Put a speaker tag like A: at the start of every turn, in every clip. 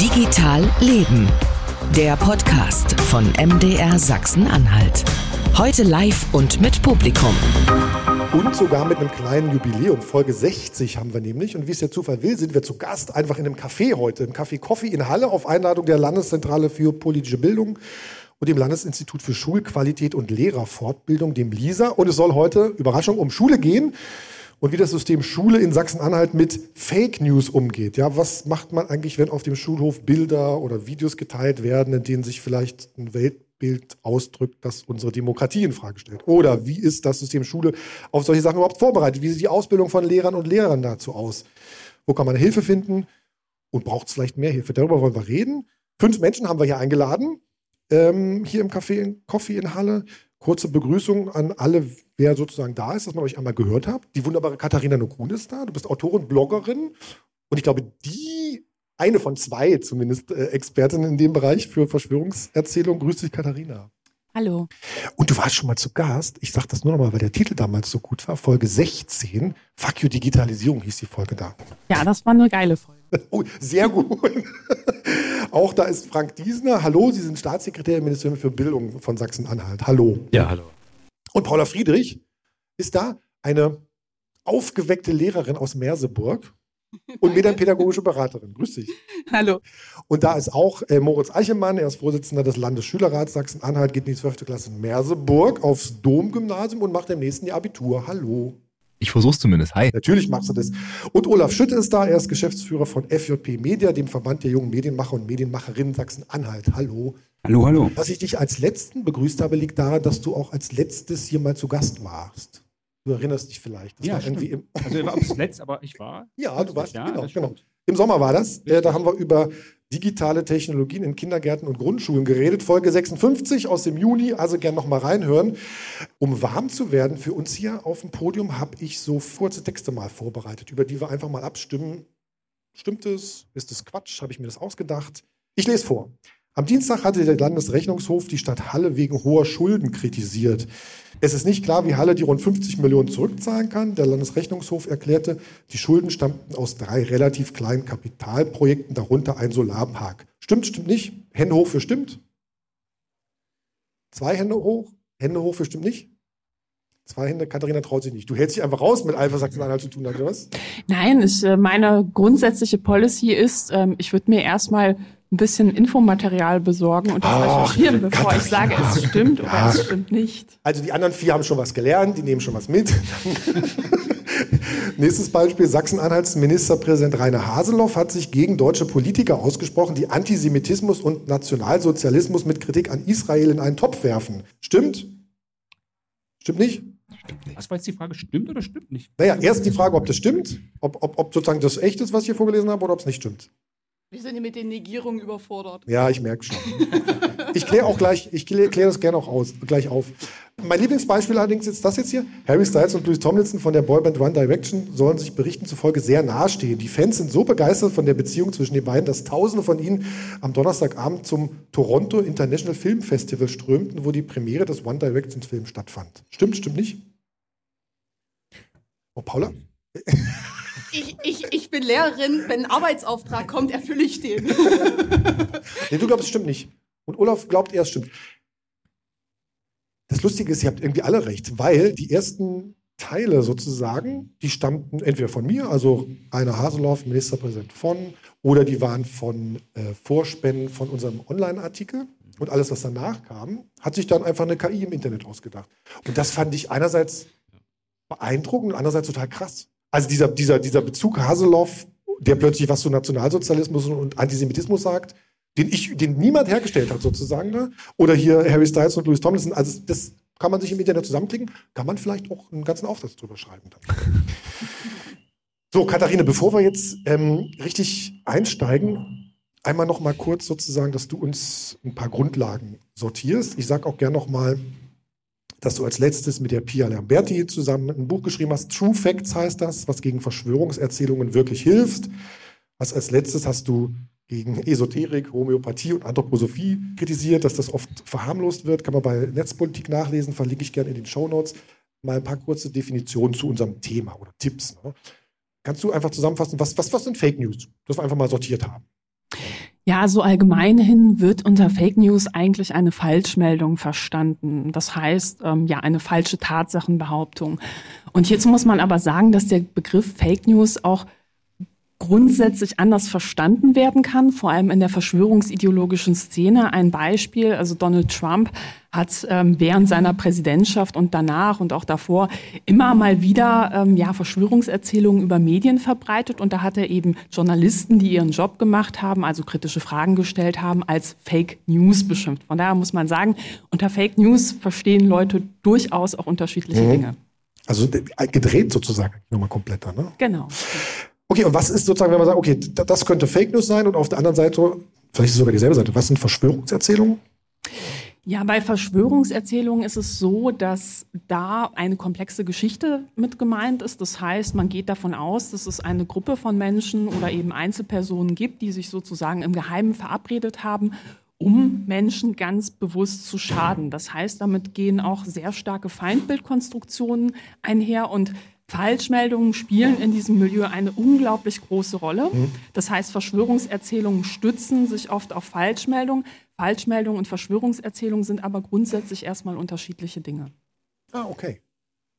A: Digital Leben. Der Podcast von MDR Sachsen-Anhalt. Heute live und mit Publikum.
B: Und sogar mit einem kleinen Jubiläum. Folge 60 haben wir nämlich. Und wie es der Zufall will, sind wir zu Gast einfach in einem Café heute. Im Café Coffee in Halle auf Einladung der Landeszentrale für politische Bildung und dem Landesinstitut für Schulqualität und Lehrerfortbildung, dem LISA. Und es soll heute, Überraschung, um Schule gehen und wie das System Schule in Sachsen-Anhalt mit Fake News umgeht. Ja, was macht man eigentlich, wenn auf dem Schulhof Bilder oder Videos geteilt werden, in denen sich vielleicht ein Weltbild ausdrückt, das unsere Demokratie in Frage stellt? Oder wie ist das System Schule auf solche Sachen überhaupt vorbereitet? Wie sieht die Ausbildung von Lehrern und Lehrern dazu aus? Wo kann man Hilfe finden? Und braucht es vielleicht mehr Hilfe? Darüber wollen wir reden. Fünf Menschen haben wir hier eingeladen, ähm, hier im Café in Coffee in Halle. Kurze Begrüßung an alle, wer sozusagen da ist, dass man euch einmal gehört hat. Die wunderbare Katharina Nokun ist da. Du bist Autorin, Bloggerin und ich glaube, die eine von zwei zumindest äh, Expertinnen in dem Bereich für Verschwörungserzählung. Grüß dich, Katharina.
C: Hallo.
B: Und du warst schon mal zu Gast. Ich sage das nur nochmal, weil der Titel damals so gut war. Folge 16. Fuck you Digitalisierung hieß die Folge da.
C: Ja, das war eine geile Folge.
B: Oh, sehr gut. Auch da ist Frank Diesner. Hallo, Sie sind Staatssekretär im Ministerium für Bildung von Sachsen-Anhalt. Hallo.
D: Ja, hallo.
B: Und Paula Friedrich ist da, eine aufgeweckte Lehrerin aus Merseburg und medienpädagogische Beraterin. Grüß dich.
C: Hallo.
B: Und da ist auch äh, Moritz Eichelmann, er ist Vorsitzender des Landesschülerrats Sachsen-Anhalt, geht in die 12. Klasse in Merseburg aufs Domgymnasium und macht im nächsten Jahr Abitur. Hallo.
D: Ich versuch's zumindest. Hi.
B: Natürlich machst du das. Und Olaf Schütte ist da, er ist Geschäftsführer von FJP Media, dem Verband der jungen Medienmacher und Medienmacherinnen Sachsen-Anhalt. Hallo.
D: Hallo, hallo.
B: Dass ich dich als Letzten begrüßt habe, liegt daran, dass du auch als Letztes hier mal zu Gast warst. Du erinnerst dich vielleicht. Das
E: ja,
B: war irgendwie im,
E: also ich war letzt, aber ich war.
B: ja, du warst,
E: Ja,
B: genau, genau.
E: stimmt.
B: Im Sommer war das. Äh, da haben wir über digitale Technologien in Kindergärten und Grundschulen geredet. Folge 56 aus dem Juni, also gern noch mal reinhören. Um warm zu werden für uns hier auf dem Podium, habe ich so kurze Texte mal vorbereitet, über die wir einfach mal abstimmen. Stimmt es? Ist es Quatsch? Habe ich mir das ausgedacht? Ich lese vor. Am Dienstag hatte der Landesrechnungshof die Stadt Halle wegen hoher Schulden kritisiert. Es ist nicht klar, wie Halle die rund 50 Millionen zurückzahlen kann. Der Landesrechnungshof erklärte, die Schulden stammten aus drei relativ kleinen Kapitalprojekten, darunter ein Solarpark. Stimmt, stimmt nicht? Hände hoch für stimmt? Zwei Hände hoch? Hände hoch für stimmt nicht? Zwei Hände, Katharina traut sich nicht. Du hältst dich einfach raus mit Alpha Sachsen-Anhalt zu tun, oder was?
C: Nein, ich, äh, meine grundsätzliche Policy ist, ähm, ich würde mir erstmal ein bisschen Infomaterial besorgen und das
B: Ach,
C: recherchieren, bevor ich sage, es stimmt oder
B: Ja.
C: es stimmt nicht.
B: Also die anderen vier haben schon was gelernt, die nehmen schon was mit. Nächstes Beispiel, Sachsen-Anhalts Ministerpräsident Rainer Haseloff hat sich gegen deutsche Politiker ausgesprochen, die Antisemitismus und Nationalsozialismus mit Kritik an Israel in einen Topf werfen. Stimmt? Stimmt nicht?
E: Was war jetzt die Frage? Stimmt oder stimmt nicht?
B: Naja, erst die Frage, ob das stimmt, ob, ob, ob sozusagen das echt ist, was ich hier vorgelesen habe, oder ob es nicht stimmt.
F: Wir sind hier mit den Negierungen überfordert.
B: Ja, ich merke schon. Ich kläre auch gleich, ich kläre klär das gerne auch aus, gleich auf. Mein Lieblingsbeispiel allerdings ist das jetzt hier. Harry Styles und Louis Tomlinson von der Boyband One Direction sollen sich Berichten zufolge sehr nahestehen. Die Fans sind so begeistert von der Beziehung zwischen den beiden, dass Tausende von ihnen am Donnerstagabend zum Toronto International Film Festival strömten, wo die Premiere des One Direction Films stattfand. Stimmt, stimmt nicht? Oh, Paula?
F: Ich, ich, ich bin Lehrerin, wenn ein Arbeitsauftrag kommt, erfülle ich den.
B: Nee, du glaubst, es stimmt nicht. Und Olaf glaubt, er es stimmt. Das Lustige ist, ihr habt irgendwie alle recht, weil die ersten Teile sozusagen, die stammten entweder von mir, also Rainer Haseloff, Ministerpräsident von, oder die waren von äh, Vorspenden von unserem Online-Artikel. Und alles, was danach kam, hat sich dann einfach eine KI im Internet ausgedacht. Und das fand ich einerseits beeindruckend und andererseits total krass. Also dieser, dieser, dieser Bezug Haseloff, der plötzlich was zu Nationalsozialismus und Antisemitismus sagt, den ich, den niemand hergestellt hat sozusagen, ne? oder hier Harry Styles und Louis Tomlinson, also das kann man sich im Internet zusammenklicken, kann man vielleicht auch einen ganzen Aufsatz drüber schreiben dann. So, Katharine, bevor wir jetzt ähm, richtig einsteigen, einmal noch mal kurz sozusagen, dass du uns ein paar Grundlagen sortierst. Ich sage auch gern noch mal, dass du als letztes mit der Pia Lamberti zusammen ein Buch geschrieben hast. True Facts heißt das, was gegen Verschwörungserzählungen wirklich hilft. Was als letztes hast du gegen Esoterik, Homöopathie und Anthroposophie kritisiert, dass das oft verharmlost wird. Kann man bei Netzpolitik nachlesen, verlinke ich gerne in den Shownotes. Mal ein paar kurze Definitionen zu unserem Thema oder Tipps. Ne? Kannst du einfach zusammenfassen, was, was, was sind Fake News? Das wir einfach mal sortiert haben.
C: Ja, so allgemein hin wird unter Fake News eigentlich eine Falschmeldung verstanden. Das heißt, ähm, ja, eine falsche Tatsachenbehauptung. Und hierzu muss man aber sagen, dass der Begriff Fake News auch grundsätzlich anders verstanden werden kann, vor allem in der verschwörungsideologischen Szene. Ein Beispiel, also Donald Trump hat ähm, während seiner Präsidentschaft und danach und auch davor immer mal wieder ähm, ja, Verschwörungserzählungen über Medien verbreitet. Und da hat er eben Journalisten, die ihren Job gemacht haben, also kritische Fragen gestellt haben, als Fake News beschimpft. Von daher muss man sagen, unter Fake News verstehen Leute durchaus auch unterschiedliche mhm. Dinge.
B: Also äh, gedreht sozusagen nochmal kompletter, ne?
C: Genau.
B: Okay, und was ist sozusagen, wenn man sagt, okay, das könnte Fake News sein und auf der anderen Seite, vielleicht ist es sogar dieselbe Seite, was sind Verschwörungserzählungen?
C: Ja, bei Verschwörungserzählungen ist es so, dass da eine komplexe Geschichte mit gemeint ist. Das heißt, man geht davon aus, dass es eine Gruppe von Menschen oder eben Einzelpersonen gibt, die sich sozusagen im Geheimen verabredet haben, um Menschen ganz bewusst zu schaden. Das heißt, damit gehen auch sehr starke Feindbildkonstruktionen einher und Falschmeldungen spielen in diesem Milieu eine unglaublich große Rolle. Mhm. Das heißt, Verschwörungserzählungen stützen sich oft auf Falschmeldungen. Falschmeldungen und Verschwörungserzählungen sind aber grundsätzlich erstmal unterschiedliche Dinge.
B: Ah, okay.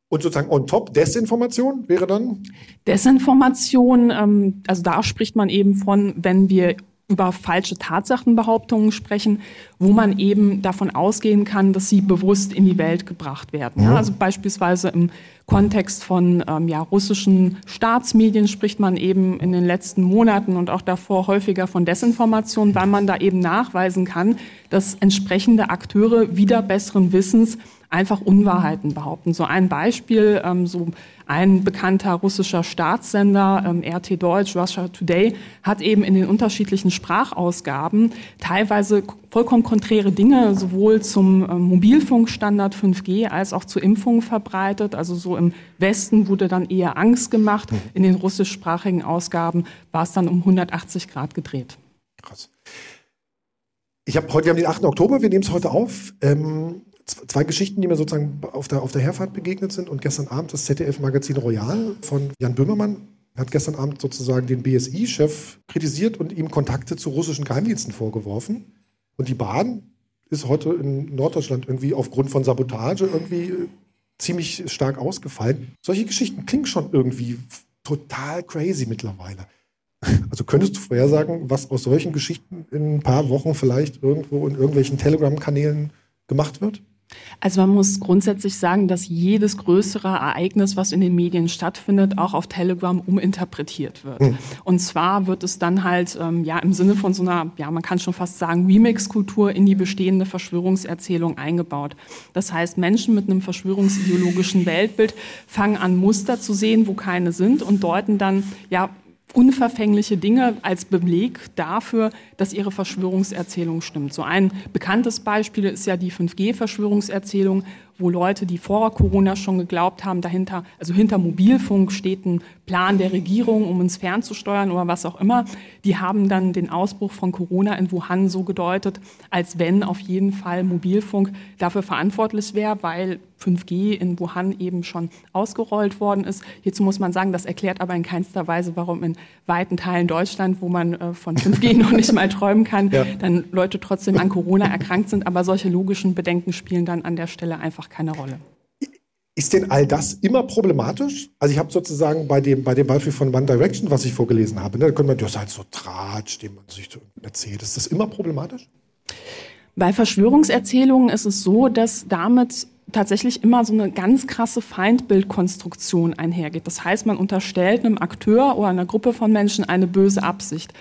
B: Und sozusagen on top Desinformation wäre dann?
C: Desinformation, ähm, also da spricht man eben von, wenn wir über falsche Tatsachenbehauptungen sprechen, wo man eben davon ausgehen kann, dass sie bewusst in die Welt gebracht werden. Ja, also beispielsweise im Kontext von ähm, ja, russischen Staatsmedien spricht man eben in den letzten Monaten und auch davor häufiger von Desinformation, weil man da eben nachweisen kann, dass entsprechende Akteure wieder besseren Wissens einfach Unwahrheiten behaupten. So ein Beispiel, ähm, so ein bekannter russischer Staatssender, ähm, RT Deutsch, Russia Today, hat eben in den unterschiedlichen Sprachausgaben teilweise vollkommen konträre Dinge sowohl zum ähm, Mobilfunkstandard 5G als auch zur Impfung verbreitet. Also so im Westen wurde dann eher Angst gemacht. Mhm. In den russischsprachigen Ausgaben war es dann um 180 Grad gedreht.
B: Krass. Ich habe heute, wir haben den 8. Oktober, wir nehmen es heute auf. Ähm, zwei Geschichten, die mir sozusagen auf der, auf der Herfahrt begegnet sind. Und gestern Abend das ZDF-Magazin Royal von Jan Böhmermann hat gestern Abend sozusagen den BSI-Chef kritisiert und ihm Kontakte zu russischen Geheimdiensten vorgeworfen. Und die Bahn ist heute in Norddeutschland irgendwie aufgrund von Sabotage irgendwie ziemlich stark ausgefallen. Solche Geschichten klingen schon irgendwie total crazy mittlerweile. Also könntest du vorhersagen, was aus solchen Geschichten in ein paar Wochen vielleicht irgendwo in irgendwelchen Telegram-Kanälen gemacht wird?
C: Also man muss grundsätzlich sagen, dass jedes größere Ereignis, was in den Medien stattfindet, auch auf Telegram uminterpretiert wird. Mhm. Und zwar wird es dann halt ähm, ja im Sinne von so einer, ja man kann schon fast sagen, Remix-Kultur in die bestehende Verschwörungserzählung eingebaut. Das heißt, Menschen mit einem verschwörungsideologischen Weltbild fangen an, Muster zu sehen, wo keine sind und deuten dann ja unverfängliche Dinge als Beleg dafür, dass ihre Verschwörungserzählung stimmt. So ein bekanntes Beispiel ist ja die 5G-Verschwörungserzählung, wo Leute, die vor Corona schon geglaubt haben, dahinter, also hinter Mobilfunk steht ein Plan der Regierung, um uns fernzusteuern oder was auch immer, die haben dann den Ausbruch von Corona in Wuhan so gedeutet, als wenn auf jeden Fall Mobilfunk dafür verantwortlich wäre, weil 5G in Wuhan eben schon ausgerollt worden ist. Hierzu muss man sagen, das erklärt aber in keinster Weise, warum in weiten Teilen Deutschland, wo man äh, von 5G noch nicht mal träumen kann, ja. dann Leute trotzdem an Corona erkrankt sind. Aber solche logischen Bedenken spielen dann an der Stelle einfach keine Rolle.
B: Ist denn all das immer problematisch? Also ich habe sozusagen bei dem, bei dem Beispiel von One Direction, was ich vorgelesen habe, ne, da könnte man, das ist halt so Tratsch, den man sich erzählt. Ist das immer problematisch?
C: Bei Verschwörungserzählungen ist es so, dass damit tatsächlich immer so eine ganz krasse Feindbildkonstruktion einhergeht. Das heißt, man unterstellt einem Akteur oder einer Gruppe von Menschen eine böse Absicht.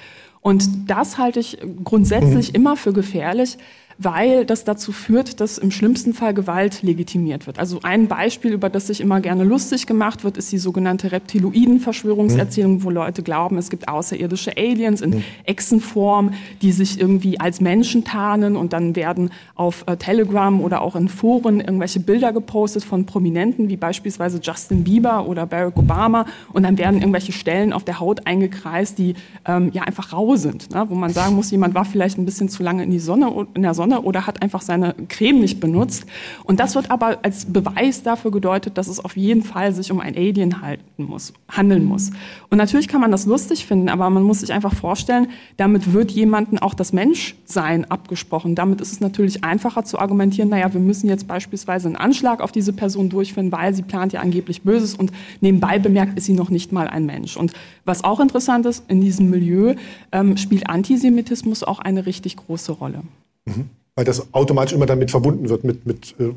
C: Und das halte ich grundsätzlich mhm. immer für gefährlich, weil das dazu führt, dass im schlimmsten Fall Gewalt legitimiert wird. Also ein Beispiel, über das sich immer gerne lustig gemacht wird, ist die sogenannte Reptiloiden-Verschwörungserzählung, mhm. wo Leute glauben, es gibt außerirdische Aliens in mhm. Echsenform, die sich irgendwie als Menschen tarnen und dann werden auf äh, Telegram oder auch in Foren irgendwelche Bilder gepostet von Prominenten, wie beispielsweise Justin Bieber oder Barack Obama und dann werden irgendwelche Stellen auf der Haut eingekreist, die ähm, ja einfach rau sind, ne? wo man sagen muss, jemand war vielleicht ein bisschen zu lange in, die Sonne, in der Sonne Sonne oder hat einfach seine Creme nicht benutzt. Und das wird aber als Beweis dafür gedeutet, dass es auf jeden Fall sich um ein Alien halten muss, handeln muss. Und natürlich kann man das lustig finden, aber man muss sich einfach vorstellen, damit wird jemandem auch das Menschsein abgesprochen. Damit ist es natürlich einfacher zu argumentieren, naja, wir müssen jetzt beispielsweise einen Anschlag auf diese Person durchführen, weil sie plant ja angeblich Böses und nebenbei bemerkt ist sie noch nicht mal ein Mensch. Und was auch interessant ist, in diesem Milieu ähm, spielt Antisemitismus auch eine richtig große Rolle.
B: Mhm. Weil das automatisch immer damit verbunden wird mit, mit äh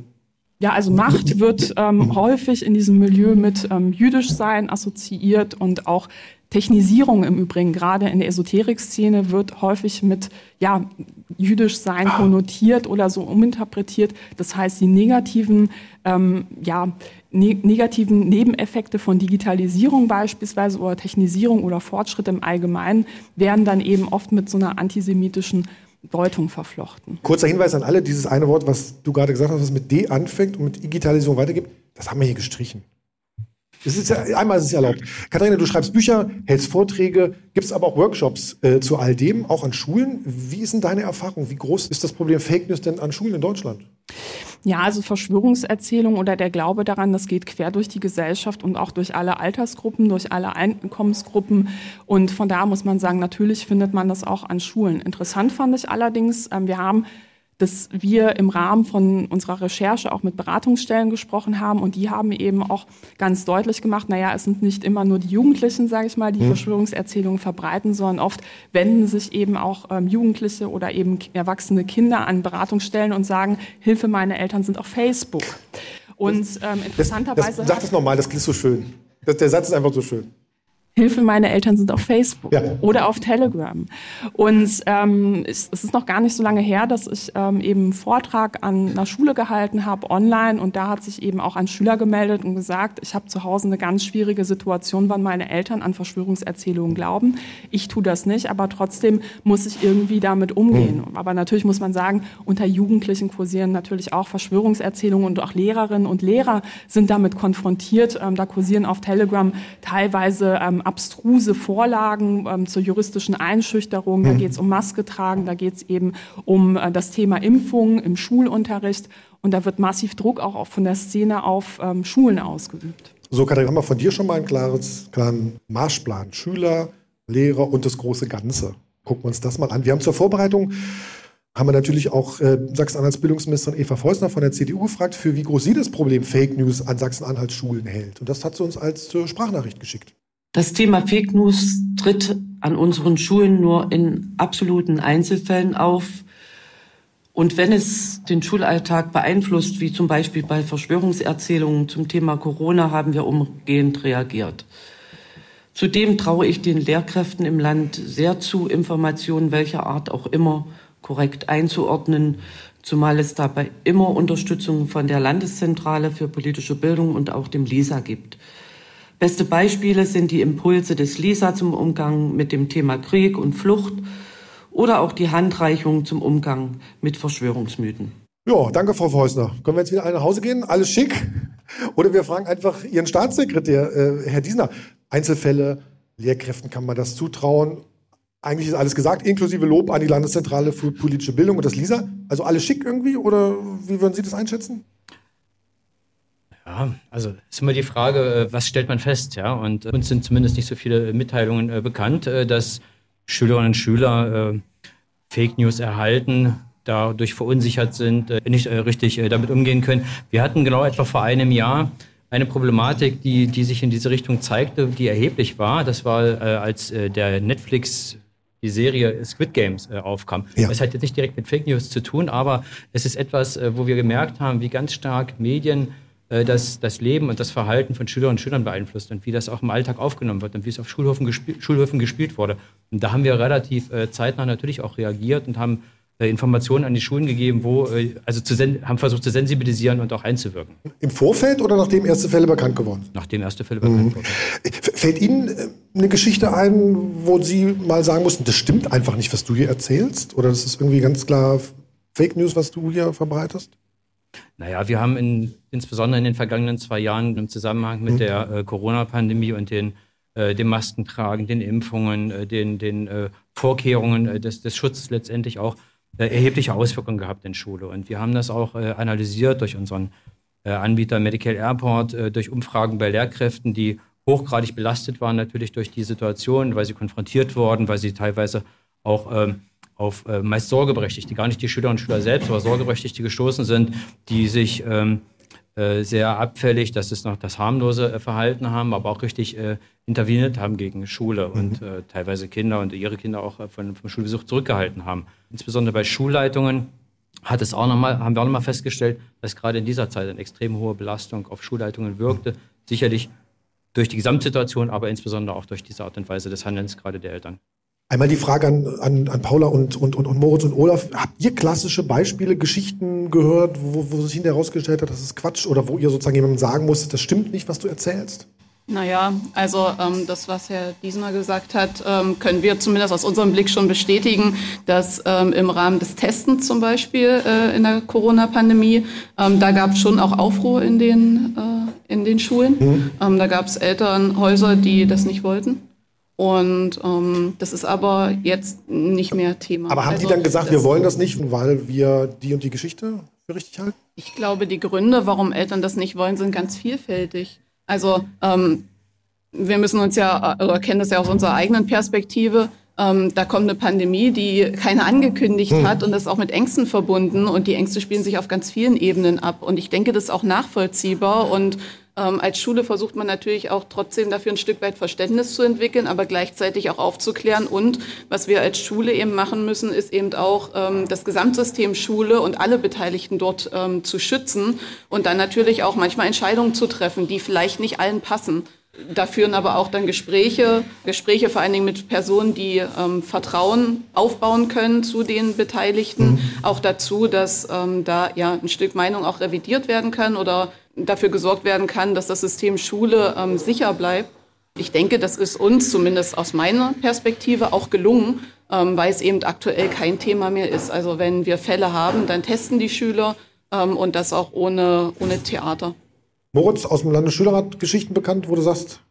C: ja, also Macht wird ähm, häufig in diesem Milieu mit ähm, jüdisch sein assoziiert und auch Technisierung im Übrigen, gerade in der Esoterik-Szene, wird häufig mit ja, jüdisch sein ah. konnotiert oder so uminterpretiert. Das heißt, die negativen, ähm, ja, ne negativen Nebeneffekte von Digitalisierung beispielsweise oder Technisierung oder Fortschritt im Allgemeinen werden dann eben oft mit so einer antisemitischen Deutung verflochten.
B: Kurzer Hinweis an alle, dieses eine Wort, was du gerade gesagt hast, was mit D anfängt und mit Digitalisierung weitergibt, das haben wir hier gestrichen. Es ist ja, einmal ist es erlaubt. Katharina, du schreibst Bücher, hältst Vorträge, gibst aber auch Workshops äh, zu all dem, auch an Schulen. Wie ist denn deine Erfahrung? Wie groß ist das Problem Fake News denn an Schulen in Deutschland?
C: Ja, also Verschwörungserzählung oder der Glaube daran, das geht quer durch die Gesellschaft und auch durch alle Altersgruppen, durch alle Einkommensgruppen. Und von da muss man sagen, natürlich findet man das auch an Schulen. Interessant fand ich allerdings, ähm, wir haben dass wir im Rahmen von unserer Recherche auch mit Beratungsstellen gesprochen haben und die haben eben auch ganz deutlich gemacht, naja, es sind nicht immer nur die Jugendlichen, sage ich mal, die mhm. Verschwörungserzählungen verbreiten, sondern oft wenden sich eben auch ähm, Jugendliche oder eben erwachsene Kinder an Beratungsstellen und sagen, Hilfe, meine Eltern sind auf Facebook. Und ähm, interessanterweise...
B: Das, das, sag das nochmal, das klingt so schön. Das, der Satz ist einfach so schön.
C: Hilfe, meine Eltern sind auf Facebook ja. oder auf Telegram. Und ähm, es, es, ist noch gar nicht so lange her, dass ich ähm, eben einen Vortrag an einer Schule gehalten habe, online. Und da hat sich eben auch ein Schüler gemeldet und gesagt, ich habe zu Hause eine ganz schwierige Situation, wann meine Eltern an Verschwörungserzählungen glauben. Ich tue das nicht, aber trotzdem muss ich irgendwie damit umgehen. Mhm. Aber natürlich muss man sagen, unter Jugendlichen kursieren natürlich auch Verschwörungserzählungen und auch Lehrerinnen und Lehrer sind damit konfrontiert. Ähm, da kursieren auf Telegram teilweise ähm, abstruse Vorlagen ähm, zur juristischen Einschüchterung. Da mhm. geht es um Maske tragen, da geht es eben um äh, das Thema Impfung im Schulunterricht. Und da wird massiv Druck auch von der Szene auf ähm, Schulen ausgeübt.
B: So, Katharina, haben wir von dir schon mal einen klares, klaren Marschplan. Schüler, Lehrer und das große Ganze. Gucken wir uns das mal an. Wir haben zur Vorbereitung haben wir natürlich auch äh, Sachsen-Anhalts Bildungsministerin Eva Feusner von der CDU gefragt, für wie groß sie das Problem Fake News an Sachsen-Anhalts Schulen hält. Und das hat sie uns als äh, Sprachnachricht geschickt.
D: Das Thema Fake News tritt an unseren Schulen nur in absoluten Einzelfällen auf. Und wenn es den Schulalltag beeinflusst, wie zum Beispiel bei Verschwörungserzählungen zum Thema Corona, haben wir umgehend reagiert. Zudem traue ich den Lehrkräften im Land sehr zu, Informationen welcher Art auch immer korrekt einzuordnen, zumal es dabei immer Unterstützung von der Landeszentrale für politische Bildung und auch dem LISA gibt. Beste Beispiele sind die Impulse des LISA zum Umgang mit dem Thema Krieg und Flucht oder auch die Handreichung zum Umgang mit Verschwörungsmythen.
B: Ja, danke, Frau Feusner. Können wir jetzt wieder alle nach Hause gehen? Alles schick? Oder wir fragen einfach Ihren Staatssekretär, äh, Herr Diesner. Einzelfälle, Lehrkräften kann man das zutrauen. Eigentlich ist alles gesagt, inklusive Lob an die Landeszentrale für politische Bildung und das LISA. Also alles schick irgendwie? Oder wie würden Sie das einschätzen?
E: Ja, also ist immer die Frage, äh, was stellt man fest, ja? Und äh, uns sind zumindest nicht so viele Mitteilungen äh, bekannt, dass Schülerinnen und Schüler Fake News erhalten, dadurch verunsichert sind, nicht richtig damit umgehen können. Wir hatten genau etwa vor einem Jahr eine Problematik, die, die sich in diese Richtung zeigte, die erheblich war. Das war, als der Netflix die Serie Squid Games aufkam. Ja. Das hat jetzt nicht direkt mit Fake News zu tun, aber es ist etwas, wo wir gemerkt haben, wie ganz stark Medien das, das Leben und das Verhalten von Schülerinnen und Schülern beeinflusst und wie das auch im Alltag aufgenommen wird und wie es auf Schulhöfen, gespiel, Schulhöfen gespielt wurde. Und da haben wir relativ äh, zeitnah natürlich auch reagiert und haben äh, Informationen an die Schulen gegeben, wo, äh, also haben versucht zu sensibilisieren und auch einzuwirken.
B: Im Vorfeld oder nachdem erste Fälle bekannt geworden sind?
E: Nachdem erste Fälle bekannt mhm. wurden.
B: Fällt Ihnen äh, eine Geschichte ein, wo Sie mal sagen mussten, das stimmt einfach nicht, was du hier erzählst? Oder das ist irgendwie ganz klar Fake News, was du hier verbreitest?
E: Naja, wir haben in, insbesondere in den vergangenen zwei Jahren im Zusammenhang mit mhm. der äh, Corona-Pandemie und den, äh, dem Maskentragen, den Impfungen, äh, den, den äh, Vorkehrungen äh, des, des Schutzes letztendlich auch äh, erhebliche Auswirkungen gehabt in Schule. Und wir haben das auch analysiert durch unseren Anbieter Medical Airport, durch Umfragen bei Lehrkräften, die hochgradig belastet waren natürlich durch die Situation, weil sie konfrontiert wurden, weil sie teilweise auch ähm, auf äh, meist Sorgeberechtigte, gar nicht die Schülerinnen und Schüler selbst, aber Sorgeberechtigte gestoßen sind, die sich ähm, äh, sehr abfällig, das ist noch das harmlose äh, Verhalten haben, aber auch richtig äh, interveniert haben gegen Schule und äh, teilweise Kinder und ihre Kinder auch äh, von, vom Schulbesuch zurückgehalten haben. Insbesondere bei Schulleitungen hat es auch noch mal, haben wir auch nochmal festgestellt, dass gerade in dieser Zeit eine extrem hohe Belastung auf Schulleitungen wirkte. Sicherlich durch die Gesamtsituation, aber insbesondere auch durch diese Art und Weise des Handelns gerade der Eltern.
B: Einmal die Frage an, an, an Paula und, und, und, und Moritz und Olaf. Habt ihr klassische Beispiele, Geschichten gehört, wo, wo sich hinterher herausgestellt hat, das ist Quatsch oder wo ihr sozusagen jemandem sagen musstet, das stimmt nicht, was du erzählst?
F: Naja, also ähm, das, was Herr Diesner gesagt hat, ähm, können wir zumindest aus unserem Blick schon bestätigen, dass ähm, im Rahmen des Testens zum Beispiel äh, in der Corona-Pandemie, ähm, da gab es schon auch Aufruhr in den, äh, in den Schulen. Mhm. Ähm, da gab es Elternhäuser, die das nicht wollten. Und ähm, das ist aber jetzt nicht mehr Thema.
B: Aber haben
F: also,
B: die dann gesagt, wir wollen das nicht, weil wir die und die Geschichte für richtig halten?
F: Ich glaube, die Gründe, warum Eltern das nicht wollen, sind ganz vielfältig. Also ähm, wir müssen uns ja, oder kennen das ja aus unserer eigenen Perspektive, ähm, da kommt eine Pandemie, die keiner angekündigt hm. hat und das ist auch mit Ängsten verbunden und die Ängste spielen sich auf ganz vielen Ebenen ab. Und ich denke, das ist auch nachvollziehbar und ähm, als Schule versucht man natürlich auch trotzdem dafür ein Stück weit Verständnis zu entwickeln, aber gleichzeitig auch aufzuklären. Und was wir als Schule eben machen müssen, ist eben auch ähm, das Gesamtsystem Schule und alle Beteiligten dort ähm, zu schützen und dann natürlich auch manchmal Entscheidungen zu treffen, die vielleicht nicht allen passen. Da führen aber auch dann Gespräche, Gespräche vor allen Dingen mit Personen, die ähm, Vertrauen aufbauen können zu den Beteiligten, mhm. auch dazu, dass ähm, da ja ein Stück Meinung auch revidiert werden kann oder dafür gesorgt werden kann, dass das System Schule ähm, sicher bleibt. Ich denke, das ist uns zumindest aus meiner Perspektive auch gelungen, ähm, weil es eben aktuell kein Thema mehr ist. Also wenn wir Fälle haben, dann testen die Schüler ähm, und das auch ohne, ohne Theater.
B: Moritz aus dem Landesschülerrat Geschichten bekannt, wo du sagst,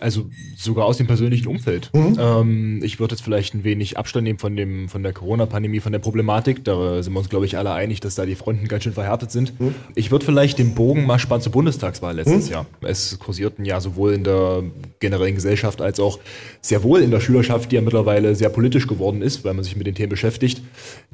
G: also sogar aus dem persönlichen Umfeld. Mhm. Ähm, ich würde jetzt vielleicht ein wenig Abstand nehmen von, dem, von der Corona-Pandemie, von der Problematik. Da sind wir uns, glaube ich, alle einig, dass da die Fronten ganz schön verhärtet sind. Mhm. Ich würde vielleicht den Bogen mal spannen zur Bundestagswahl letztes mhm. Jahr. Es kursierten ja sowohl in der generellen Gesellschaft als auch sehr wohl in der Schülerschaft, die ja mittlerweile sehr politisch geworden ist, weil man sich mit den Themen beschäftigt,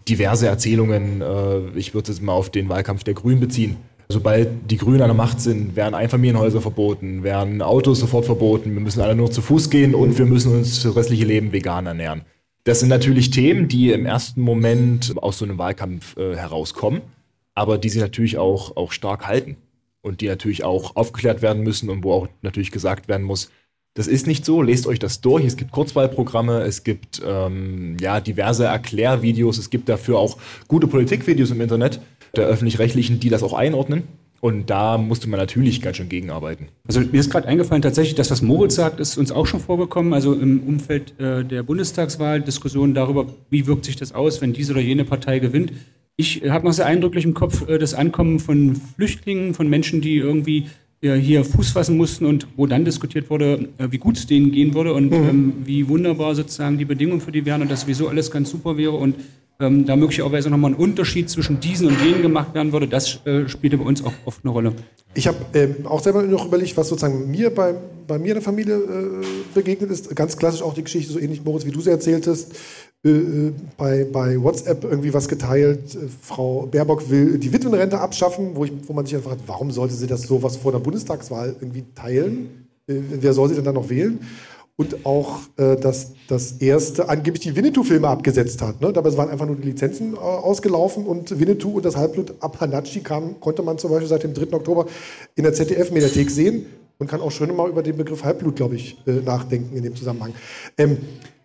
G: diverse Erzählungen. Äh, ich würde es mal auf den Wahlkampf der Grünen beziehen Sobald die Grünen an der Macht sind, werden Einfamilienhäuser verboten, werden Autos sofort verboten, wir müssen alle nur zu Fuß gehen und wir müssen uns das restliche Leben vegan ernähren. Das sind natürlich Themen, die im ersten Moment aus so einem Wahlkampf äh, herauskommen, aber die sich natürlich auch, auch stark halten und die natürlich auch aufgeklärt werden müssen und wo auch natürlich gesagt werden muss, das ist nicht so, lest euch das durch. Es gibt Kurzwahlprogramme, es gibt ähm, ja, diverse Erklärvideos, es gibt dafür auch gute Politikvideos im Internet der öffentlich-rechtlichen, die das auch einordnen. Und da musste man natürlich ganz schön gegenarbeiten.
H: Also mir ist gerade eingefallen, tatsächlich, das, was Moritz sagt, ist uns auch schon vorgekommen. Also im Umfeld äh, der Bundestagswahl, Diskussionen darüber, wie wirkt sich das aus, wenn diese oder jene Partei gewinnt. Ich äh, habe noch sehr eindrücklich im Kopf äh, das Ankommen von Flüchtlingen, von Menschen, die irgendwie äh, hier Fuß fassen mussten und wo dann diskutiert wurde, äh, wie gut es denen gehen würde und mhm. ähm, wie wunderbar sozusagen die Bedingungen für die wären und dass sowieso alles ganz super wäre und ähm, da möglicherweise nochmal ein Unterschied zwischen diesen und jenen gemacht werden würde, das äh, spielte bei uns auch oft eine Rolle.
B: Ich habe ähm, auch selber noch überlegt, was sozusagen mir bei, bei mir in der Familie äh, begegnet ist. Ganz klassisch auch die Geschichte, so ähnlich, Moritz, wie du sie erzähltest. Äh, äh bei, bei WhatsApp irgendwie was geteilt. Äh, Frau Baerbock will die Witwenrente abschaffen, wo, ich, wo man sich einfach fragt, warum sollte sie das sowas vor der Bundestagswahl irgendwie teilen? Äh, wer soll sie denn dann noch wählen? Und auch äh, das, das erste angeblich die Winnetou-Filme abgesetzt hat. Ne? Dabei waren einfach nur die Lizenzen äh, ausgelaufen und Winnetou und das Halbblut Apanachi kam, konnte man zum Beispiel seit dem 3. Oktober in der ZDF-Mediathek sehen und kann auch schon mal über den Begriff Halbblut, glaube ich, äh, nachdenken in dem Zusammenhang. Ähm,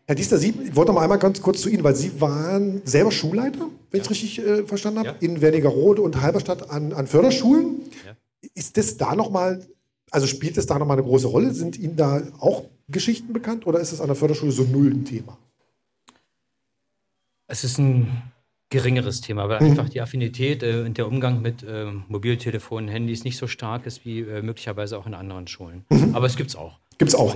B: Herr Diester, Sie, ich wollte noch mal einmal ganz kurz zu Ihnen, weil Sie waren selber Schulleiter, wenn ich es richtig äh, verstanden habe, ja. in Wernigerode und Halberstadt an, an Förderschulen. Ja. Ist das da nochmal, also spielt das da nochmal eine große Rolle? Sind Ihnen da auch Geschichten bekannt oder ist es an der Förderschule so null ein Thema?
E: Es ist ein geringeres Thema, weil mhm. einfach die Affinität äh, und der Umgang mit äh, Mobiltelefonen, Handys nicht so stark ist wie äh, möglicherweise auch in anderen Schulen. Mhm. Aber es gibt es auch.
B: Gibt es auch.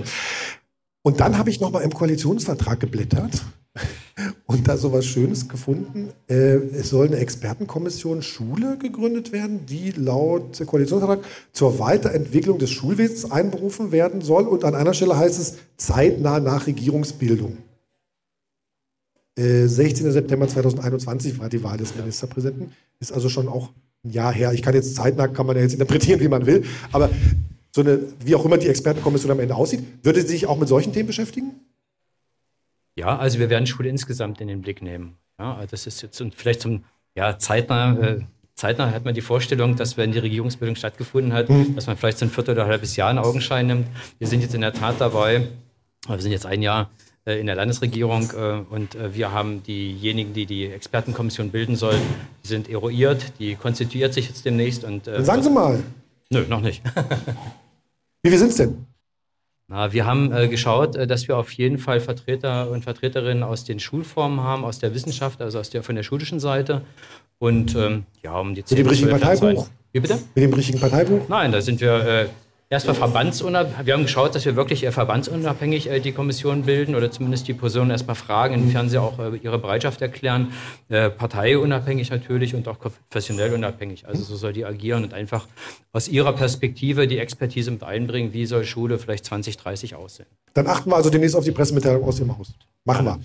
B: Und dann habe ich nochmal im Koalitionsvertrag geblättert und da sowas Schönes gefunden. Äh, es soll eine Expertenkommission Schule gegründet werden, die laut Koalitionsvertrag zur Weiterentwicklung des Schulwesens einberufen werden soll. Und an einer Stelle heißt es zeitnah nach Regierungsbildung. Äh, 16. September 2021 war die Wahl des Ministerpräsidenten. Ist also schon auch ein Jahr her. Ich kann jetzt zeitnah, kann man ja jetzt interpretieren, wie man will. Aber so eine, wie auch immer die Expertenkommission am Ende aussieht, würde sie sich auch mit solchen Themen beschäftigen?
E: Ja, also wir werden Schule insgesamt in den Blick nehmen. Ja, das ist jetzt und vielleicht zum ja, zeitnah, äh, zeitnah hat man die Vorstellung, dass wenn die Regierungsbildung stattgefunden hat, mhm. dass man vielleicht so ein Viertel oder ein halbes Jahr einen Augenschein nimmt. Wir sind jetzt in der Tat dabei, wir sind jetzt ein Jahr äh, in der Landesregierung äh, und äh, wir haben diejenigen, die die Expertenkommission bilden sollen, die sind eruiert, die konstituiert sich jetzt demnächst. Und,
B: äh, Sagen Sie mal.
E: Nö, noch nicht.
B: Wie viel sind es denn?
E: Na, wir haben äh, geschaut, äh, dass wir auf jeden Fall Vertreter und Vertreterinnen aus den Schulformen haben, aus der Wissenschaft, also aus der von der schulischen Seite. Und ähm, ja, um die
B: 10 Mit dem richtigen Parteibuch?
E: Wie bitte?
B: Mit dem richtigen Parteibuch?
E: Nein, da sind wir äh, erstmal verbandsunabhängig. Wir haben geschaut, dass wir wirklich verbandsunabhängig äh, die Kommission bilden oder zumindest die Personen erstmal fragen, inwiefern sie auch äh, ihre Bereitschaft erklären. Äh, parteiunabhängig natürlich und auch professionell unabhängig. Also so soll die agieren und einfach aus ihrer Perspektive die Expertise mit einbringen, wie soll Schule vielleicht 2030 aussehen.
B: Dann achten wir also demnächst auf die Pressemitteilung aus dem Haus. Machen wir.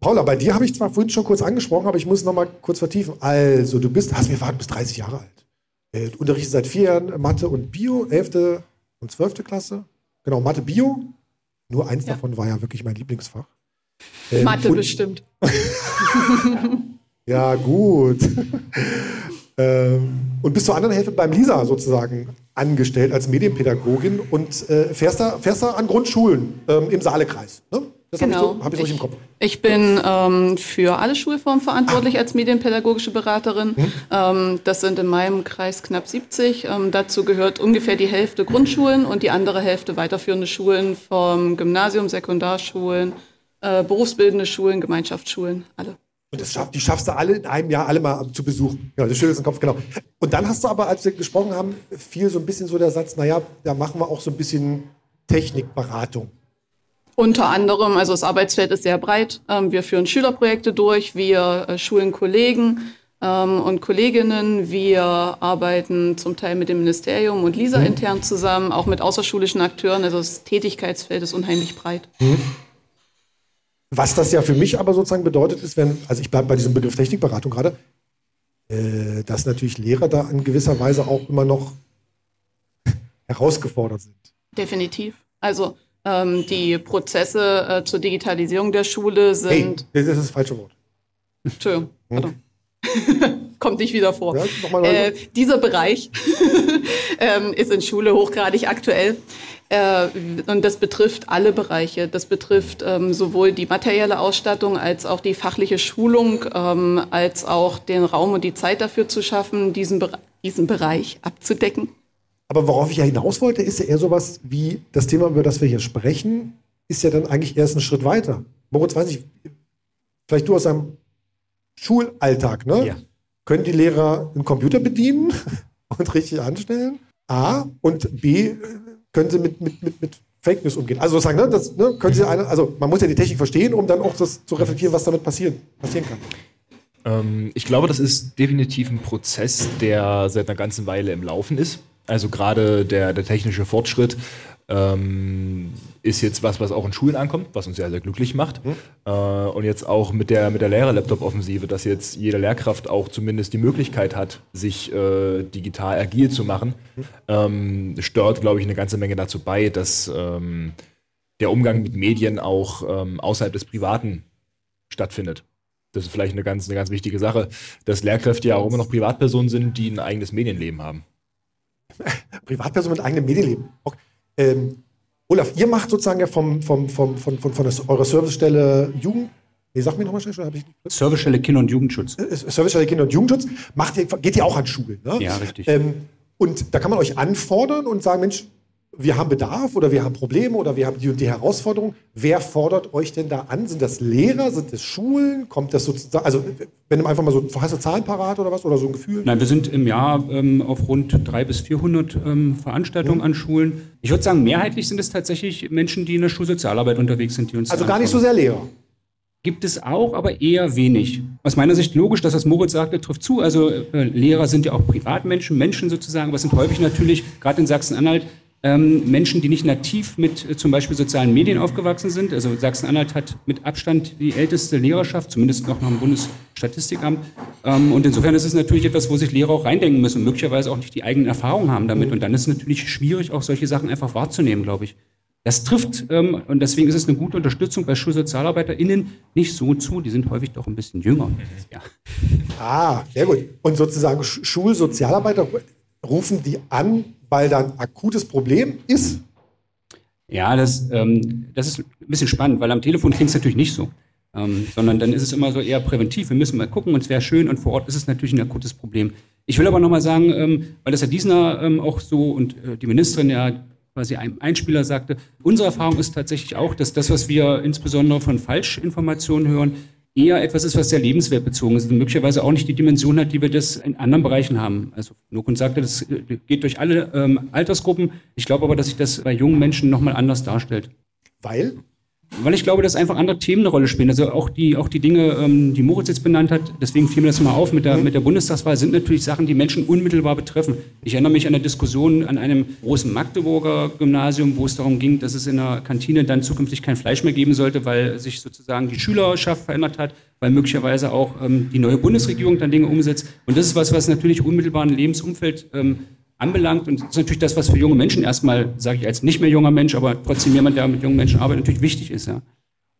B: Paula, bei dir habe ich zwar vorhin schon kurz angesprochen, aber ich muss noch mal kurz vertiefen. Also, du bist, hast mir verraten, bist 30 Jahre alt. Äh, du unterrichtest seit vier Jahren Mathe und Bio, 11. und 12. Klasse. Genau, Mathe, Bio. Nur eins ja. davon war ja wirklich mein Lieblingsfach.
F: Ähm, Mathe bestimmt.
B: ja, gut. ähm, und bist zur anderen Hälfte beim LISA sozusagen angestellt als Medienpädagogin und äh, fährst, da, fährst da an Grundschulen ähm, im Saalekreis. Ne?
F: Das genau. habe ich, so, hab ich, ich im Kopf. Ich bin ähm, für alle Schulformen verantwortlich ah. als medienpädagogische Beraterin. Hm. Ähm, das sind in meinem Kreis knapp 70. Ähm, dazu gehört ungefähr die Hälfte Grundschulen und die andere Hälfte weiterführende Schulen vom Gymnasium, Sekundarschulen, äh, berufsbildende Schulen, Gemeinschaftsschulen, alle.
B: Und das schaff, die schaffst du alle in einem Jahr alle mal zu besuchen. Ja, das Schöne ist im Kopf, genau. Und dann hast du aber, als wir gesprochen haben, viel so ein bisschen so der Satz, naja, da machen wir auch so ein bisschen Technikberatung.
F: Unter anderem, also das Arbeitsfeld ist sehr breit. Ähm, wir führen Schülerprojekte durch, wir äh, schulen Kollegen ähm, und Kolleginnen, wir arbeiten zum Teil mit dem Ministerium und LISA mhm. intern zusammen, auch mit außerschulischen Akteuren. Also das Tätigkeitsfeld ist unheimlich breit. Mhm.
B: Was das ja für mich aber sozusagen bedeutet, ist, wenn, also ich bleibe bei diesem Begriff Technikberatung gerade, äh, dass natürlich Lehrer da in gewisser Weise auch immer noch herausgefordert sind.
F: Definitiv. Also ähm, die Prozesse äh, zur Digitalisierung der Schule sind. Hey,
B: das ist das falsche Wort.
F: Entschuldigung. Hm. Kommt nicht wieder vor. Ja, äh, dieser Bereich ähm, ist in Schule hochgradig aktuell. Äh, und das betrifft alle Bereiche. Das betrifft ähm, sowohl die materielle Ausstattung als auch die fachliche Schulung, ähm, als auch den Raum und die Zeit dafür zu schaffen, diesen, Be diesen Bereich abzudecken.
B: Aber worauf ich ja hinaus wollte, ist ja eher sowas wie das Thema, über das wir hier sprechen, ist ja dann eigentlich erst ein Schritt weiter. Moritz, weiß ich, vielleicht du aus deinem Schulalltag, ne? Ja. Können die Lehrer einen Computer bedienen und richtig anstellen? A. Und B. Können sie mit, mit, mit, mit Fake News umgehen? Also sozusagen, ne, das, ne, können sie eine, also man muss ja die Technik verstehen, um dann auch das zu reflektieren, was damit passieren, passieren kann.
G: Ähm, ich glaube, das ist definitiv ein Prozess, der seit einer ganzen Weile im Laufen ist. Also gerade der, der technische Fortschritt ähm, ist jetzt was, was auch in Schulen ankommt, was uns sehr, sehr glücklich macht. Mhm. Äh, und jetzt auch mit der, mit der Lehrer-Laptop-Offensive, dass jetzt jede Lehrkraft auch zumindest die Möglichkeit hat, sich äh, digital agil zu machen, mhm. ähm, stört, glaube ich, eine ganze Menge dazu bei, dass ähm, der Umgang mit Medien auch ähm, außerhalb des Privaten stattfindet. Das ist vielleicht eine ganz, eine ganz wichtige Sache, dass Lehrkräfte ja auch immer noch Privatpersonen sind, die ein eigenes Medienleben haben.
B: Privatperson mit eigenem Medienleben. Okay. Ähm, Olaf, ihr macht sozusagen ja vom, vom, vom, von, von, von eurer Servicestelle Jugend. Nee, sag mir nochmal schnell,
H: habe ich Servicestelle Kinder- und Jugendschutz.
B: Äh, Servicestelle Kinder- und Jugendschutz. Macht ihr, geht ihr auch an Schulen, ne?
H: Ja, richtig.
B: Ähm, und da kann man euch anfordern und sagen, Mensch, wir haben Bedarf oder wir haben Probleme oder wir haben die, die Herausforderung. Wer fordert euch denn da an? Sind das Lehrer? Sind das Schulen? Kommt das sozusagen, also wenn du einfach mal so, hast du Zahlen parat oder was oder so ein Gefühl?
H: Nein, wir sind im Jahr ähm, auf rund 300 bis 400 ähm, Veranstaltungen mhm. an Schulen. Ich würde sagen, mehrheitlich sind es tatsächlich Menschen, die in der Schulsozialarbeit unterwegs sind, die uns
B: Also gar nicht so sehr Lehrer.
H: Gibt es auch, aber eher wenig. Aus meiner Sicht logisch, dass was Moritz sagte, trifft zu. Also äh, Lehrer sind ja auch Privatmenschen, Menschen sozusagen, was sind häufig natürlich, gerade in Sachsen-Anhalt, ähm, Menschen, die nicht nativ mit äh, zum Beispiel sozialen Medien aufgewachsen sind. Also Sachsen-Anhalt hat mit Abstand die älteste Lehrerschaft, zumindest noch nach dem Bundesstatistikamt. Ähm, und insofern ist es natürlich etwas, wo sich Lehrer auch reindenken müssen und möglicherweise auch nicht die eigenen Erfahrungen haben damit. Und dann ist es natürlich schwierig, auch solche Sachen einfach wahrzunehmen, glaube ich. Das trifft, ähm, und deswegen ist es eine gute Unterstützung bei SchulsozialarbeiterInnen nicht so zu. Die sind häufig doch ein bisschen jünger. Ja.
B: Ah, sehr gut. Und sozusagen Sch- Schulsozialarbeiter rufen die an, weil da ein akutes Problem ist?
H: Ja, das, ähm, das ist ein bisschen spannend, weil am Telefon klingt es natürlich nicht so. Ähm, sondern dann ist es immer so eher präventiv. Wir müssen mal gucken und es wäre schön und vor Ort ist es natürlich ein akutes Problem. Ich will aber nochmal sagen, ähm, weil das Herr Diesner ähm, auch so und äh, die Ministerin ja quasi einem Einspieler sagte, unsere Erfahrung ist tatsächlich auch, dass das, was wir insbesondere von Falschinformationen hören, eher etwas ist, was sehr lebenswertbezogen ist und möglicherweise auch nicht die Dimension hat, die wir das in anderen Bereichen haben. Also Nokun sagte, das äh, geht durch alle ähm, Altersgruppen. Ich glaube aber, dass sich das bei jungen Menschen nochmal anders darstellt.
B: Weil?
H: Weil ich glaube, dass einfach andere Themen eine Rolle spielen. Also auch die, auch die Dinge, ähm, die Moritz jetzt benannt hat, deswegen fiel mir das mal auf mit der, mit der Bundestagswahl, sind natürlich Sachen, die Menschen unmittelbar betreffen. Ich erinnere mich an eine Diskussion an einem großen Magdeburger Gymnasium, wo es darum ging, dass es in der Kantine dann zukünftig kein Fleisch mehr geben sollte, weil sich sozusagen die Schülerschaft verändert hat, weil möglicherweise auch ähm, die neue Bundesregierung dann Dinge umsetzt. Und das ist was, was natürlich unmittelbar ein Lebensumfeld ähm, anbelangt. Und das ist natürlich das, was für junge Menschen erstmal, sage ich als nicht mehr junger Mensch, aber trotzdem jemand, der mit jungen Menschen arbeitet, natürlich wichtig ist. Ja.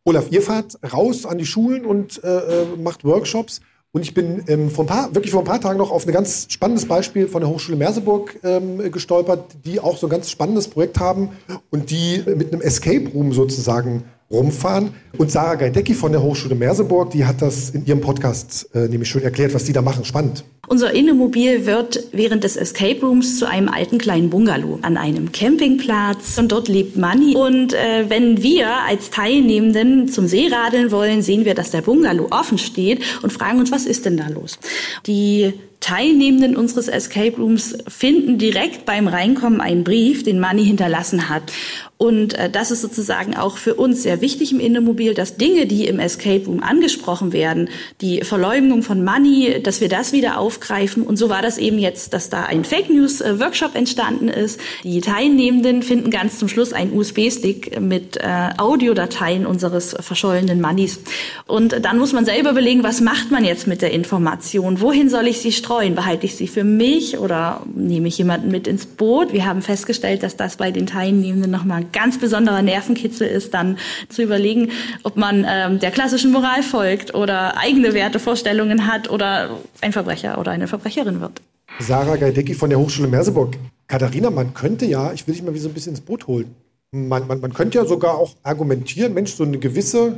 B: Olaf, ihr fahrt raus an die Schulen und äh, äh, macht Workshops. Und ich bin ähm, vor ein paar, wirklich vor ein paar Tagen noch auf ein ganz spannendes Beispiel von der Hochschule Merseburg ähm, gestolpert, die auch so ein ganz spannendes Projekt haben und die mit einem Escape Room sozusagen rumfahren. Und Sarah Geidecki von der Hochschule Merseburg, die hat das in ihrem Podcast äh, nämlich schön erklärt, was die da machen. Spannend.
I: Unser Innemobil wird während des Escape Rooms zu einem alten kleinen Bungalow an einem Campingplatz und dort lebt Manni. Und äh, wenn wir als Teilnehmenden zum See radeln wollen, sehen wir, dass der Bungalow offen steht und fragen uns, was ist denn da los? Die Teilnehmenden unseres Escape Rooms finden direkt beim Reinkommen einen Brief, den Manni hinterlassen hat. Und äh, das ist sozusagen auch für uns sehr wichtig im Innemobil, dass Dinge, die im Escape Room angesprochen werden, die Verleumdung von Money, dass wir das wieder aufgreifen. Und so war das eben jetzt, dass da ein Fake News äh, Workshop entstanden ist. Die Teilnehmenden finden ganz zum Schluss einen USB-Stick mit äh, Audiodateien unseres verschollenen Moneys. Und dann muss man selber überlegen, was macht man jetzt mit der Information? Wohin soll ich sie streuen? Behalte ich sie für mich oder nehme ich jemanden mit ins Boot? Wir haben festgestellt, dass das bei den Teilnehmenden nochmal ein ganz besonderer Nervenkitzel ist, dann zu überlegen, ob man ähm, der klassischen Moral folgt oder eigene Wertevorstellungen hat oder ein Verbrecher oder eine Verbrecherin wird.
B: Sarah Geidecki von der Hochschule Merseburg. Katharina, man könnte ja, ich will dich mal wie so ein bisschen ins Boot holen. Man, man, man könnte ja sogar auch argumentieren, Mensch, so eine gewisse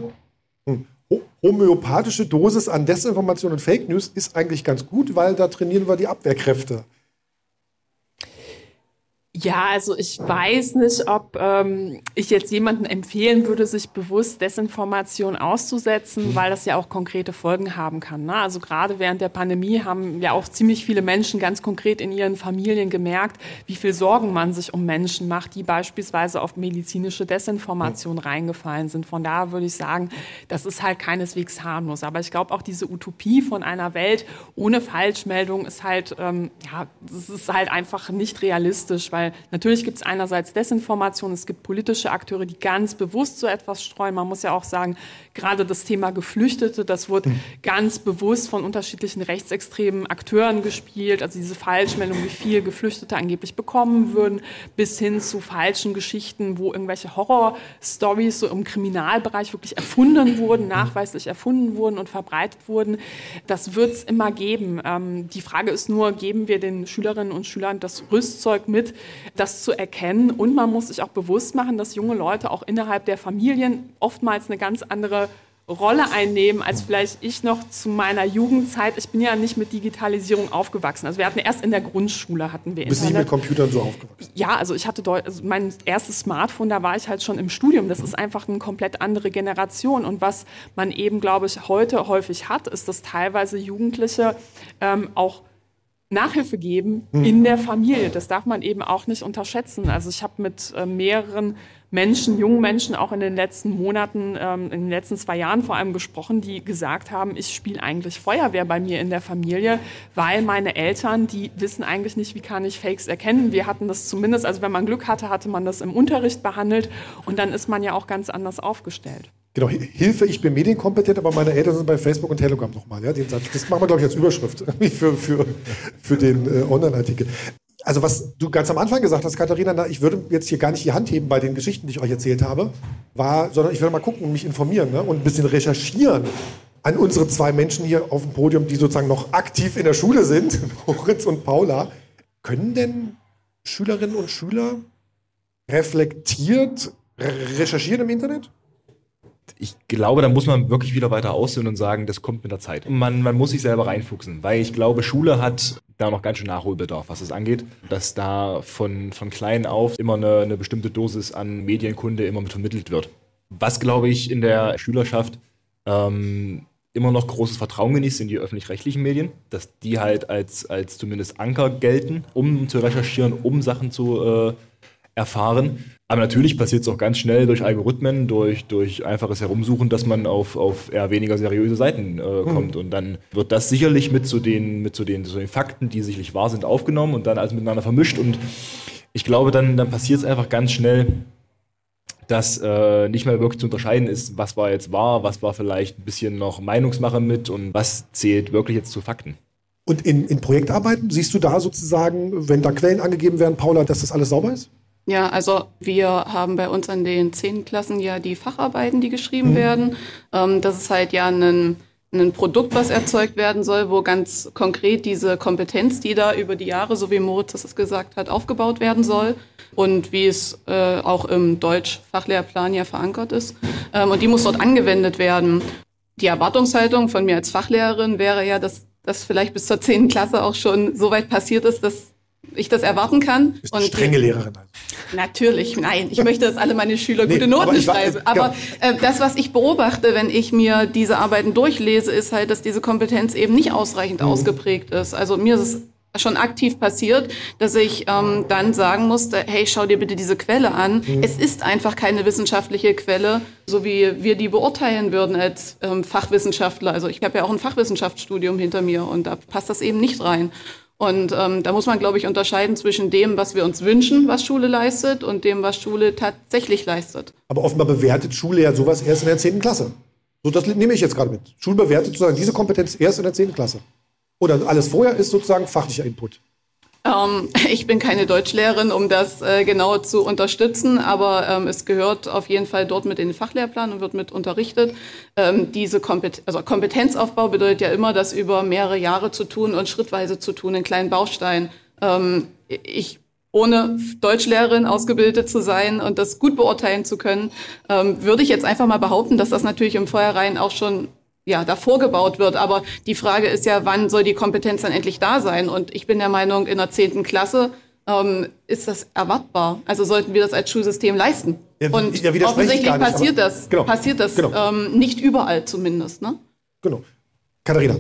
B: hm, homöopathische Dosis an Desinformation und Fake News ist eigentlich ganz gut, weil da trainieren wir die Abwehrkräfte.
C: Ja, also ich weiß nicht, ob ähm, ich jetzt jemanden empfehlen würde, sich bewusst Desinformation auszusetzen, weil das ja auch konkrete Folgen haben kann. Ne? Also gerade während der Pandemie haben ja auch ziemlich viele Menschen ganz konkret in ihren Familien gemerkt, wie viel Sorgen man sich um Menschen macht, die beispielsweise auf medizinische Desinformation reingefallen sind. Von daher würde ich sagen, das ist halt keineswegs harmlos. Aber ich glaube auch diese Utopie von einer Welt ohne Falschmeldung ist halt, ähm, ja, das ist halt einfach nicht realistisch, weil natürlich gibt es einerseits Desinformation, es gibt politische Akteure, die ganz bewusst so etwas streuen. Man muss ja auch sagen, gerade das Thema Geflüchtete, das wird ganz bewusst von unterschiedlichen rechtsextremen Akteuren gespielt. Also diese Falschmeldung, wie viel Geflüchtete angeblich bekommen würden, bis hin zu falschen Geschichten, wo irgendwelche Horror-Stories so im Kriminalbereich wirklich erfunden wurden, nachweislich erfunden wurden und verbreitet wurden. Das wird es immer geben. Ähm, die Frage ist nur, geben wir den Schülerinnen und Schülern das Rüstzeug mit, das zu erkennen. Und man muss sich auch bewusst machen, dass junge Leute auch innerhalb der Familien oftmals eine ganz andere Rolle einnehmen, als vielleicht ich noch zu meiner Jugendzeit. Ich bin ja nicht mit Digitalisierung aufgewachsen. Also wir hatten erst in der Grundschule hatten wir
B: Du bist nicht mit
C: Internet.
B: Computern so aufgewachsen.
C: Ja, also ich hatte also mein erstes Smartphone, da war ich halt schon im Studium. Das ist einfach eine komplett andere Generation. Und was man eben, glaube ich, heute häufig hat, ist, dass teilweise Jugendliche ähm, auch Nachhilfe geben in der Familie. Das darf man eben auch nicht unterschätzen. Also ich habe mit äh, mehreren Menschen, jungen Menschen auch in den letzten Monaten, ähm, in den letzten zwei Jahren vor allem gesprochen, die gesagt haben, ich spiele eigentlich Feuerwehr bei mir in der Familie, weil meine Eltern, die wissen eigentlich nicht, wie kann ich Fakes erkennen. Wir hatten das zumindest, also wenn man Glück hatte, hatte man das im Unterricht behandelt und dann ist man ja auch ganz anders aufgestellt.
B: Genau, Hilfe, ich bin medienkompetent, aber meine Eltern sind bei Facebook und Telegram nochmal. Ja, den Satz. Das machen wir, glaube ich, als Überschrift für, für, für den äh, Online-Artikel. Also was du ganz am Anfang gesagt hast, Katharina, na, ich würde jetzt hier gar nicht die Hand heben bei den Geschichten, die ich euch erzählt habe, war, sondern ich würde mal gucken und mich informieren ne, und ein bisschen recherchieren an unsere zwei Menschen hier auf dem Podium, die sozusagen noch aktiv in der Schule sind, Moritz und Paula. Können denn Schülerinnen und Schüler reflektiert recherchieren im Internet?
G: Ich glaube, da muss man wirklich wieder weiter aussehen und sagen, das kommt mit der Zeit. Man, man muss sich selber reinfuchsen, weil ich glaube, Schule hat da noch ganz schön Nachholbedarf, was es angeht, dass da von, von klein auf immer eine, eine bestimmte Dosis an Medienkunde immer mit vermittelt wird. Was, glaube ich, in der Schülerschaft ähm, immer noch großes Vertrauen genießt, sind die öffentlich-rechtlichen Medien, dass die halt als, als zumindest Anker gelten, um zu recherchieren, um Sachen zu äh, erfahren. Aber natürlich passiert es auch ganz schnell durch Algorithmen, durch, durch einfaches Herumsuchen, dass man auf, auf eher weniger seriöse Seiten äh, kommt. Mhm. Und dann wird das sicherlich mit zu den, mit zu den, zu den Fakten, die sicherlich wahr sind, aufgenommen und dann alles miteinander vermischt. Und ich glaube, dann, dann passiert es einfach ganz schnell, dass äh, nicht mehr wirklich zu unterscheiden ist, was war jetzt wahr, was war vielleicht ein bisschen noch Meinungsmache mit und was zählt wirklich jetzt zu Fakten.
B: Und in, in Projektarbeiten siehst du da sozusagen, wenn da Quellen angegeben werden, Paula, dass das alles sauber ist?
F: Ja, also wir haben bei uns an den zehn Klassen ja die Facharbeiten, die geschrieben mhm. werden. Ähm, das ist halt ja ein, ein Produkt, was erzeugt werden soll, wo ganz konkret diese Kompetenz, die da über die Jahre, so wie Moritz das gesagt hat, aufgebaut werden soll und wie es äh, auch im Deutsch-Fachlehrplan ja verankert ist. Ähm, und die muss dort angewendet werden. Die Erwartungshaltung von mir als Fachlehrerin wäre ja, dass das vielleicht bis zur zehnten Klasse auch schon so weit passiert ist, dass ich das erwarten kann.
B: Bist und strenge Lehrerin. Also.
F: Natürlich, nein. Ich möchte, dass alle meine Schüler nee, gute Noten aber schreiben. Aber äh, das, was ich beobachte, wenn ich mir diese Arbeiten durchlese, ist halt, dass diese Kompetenz eben nicht ausreichend mhm. ausgeprägt ist. Also mir ist es schon aktiv passiert, dass ich ähm, dann sagen musste, hey, schau dir bitte diese Quelle an. Mhm. Es ist einfach keine wissenschaftliche Quelle, so wie wir die beurteilen würden als ähm, Fachwissenschaftler. Also ich habe ja auch ein Fachwissenschaftsstudium hinter mir und da passt das eben nicht rein. Und ähm, da muss man, glaube ich, unterscheiden zwischen dem, was wir uns wünschen, was Schule leistet, und dem, was Schule tatsächlich leistet.
B: Aber offenbar bewertet Schule ja sowas erst in der 10. Klasse. So, das nehme ich jetzt gerade mit. Schule bewertet sozusagen diese Kompetenz erst in der 10. Klasse. Oder alles vorher ist sozusagen fachlicher Input.
F: Ähm, ich bin keine Deutschlehrerin, um das äh, genau zu unterstützen, aber ähm, es gehört auf jeden Fall dort mit in den Fachlehrplan und wird mit unterrichtet. Ähm, diese Kompet also Kompetenzaufbau bedeutet ja immer, das über mehrere Jahre zu tun und schrittweise zu tun in kleinen Bausteinen. Ähm, ich ohne Deutschlehrerin ausgebildet zu sein und das gut beurteilen zu können, ähm, würde ich jetzt einfach mal behaupten, dass das natürlich im Vorhinein auch schon ja, davor gebaut wird. Aber die Frage ist ja, wann soll die Kompetenz dann endlich da sein? Und ich bin der Meinung, in der zehnten Klasse ähm, ist das erwartbar. Also sollten wir das als Schulsystem leisten.
B: Ja,
F: Und
B: ja,
F: offensichtlich
B: nicht,
F: passiert das, genau, passiert das genau. ähm, nicht überall zumindest. Ne?
B: Genau. Katharina.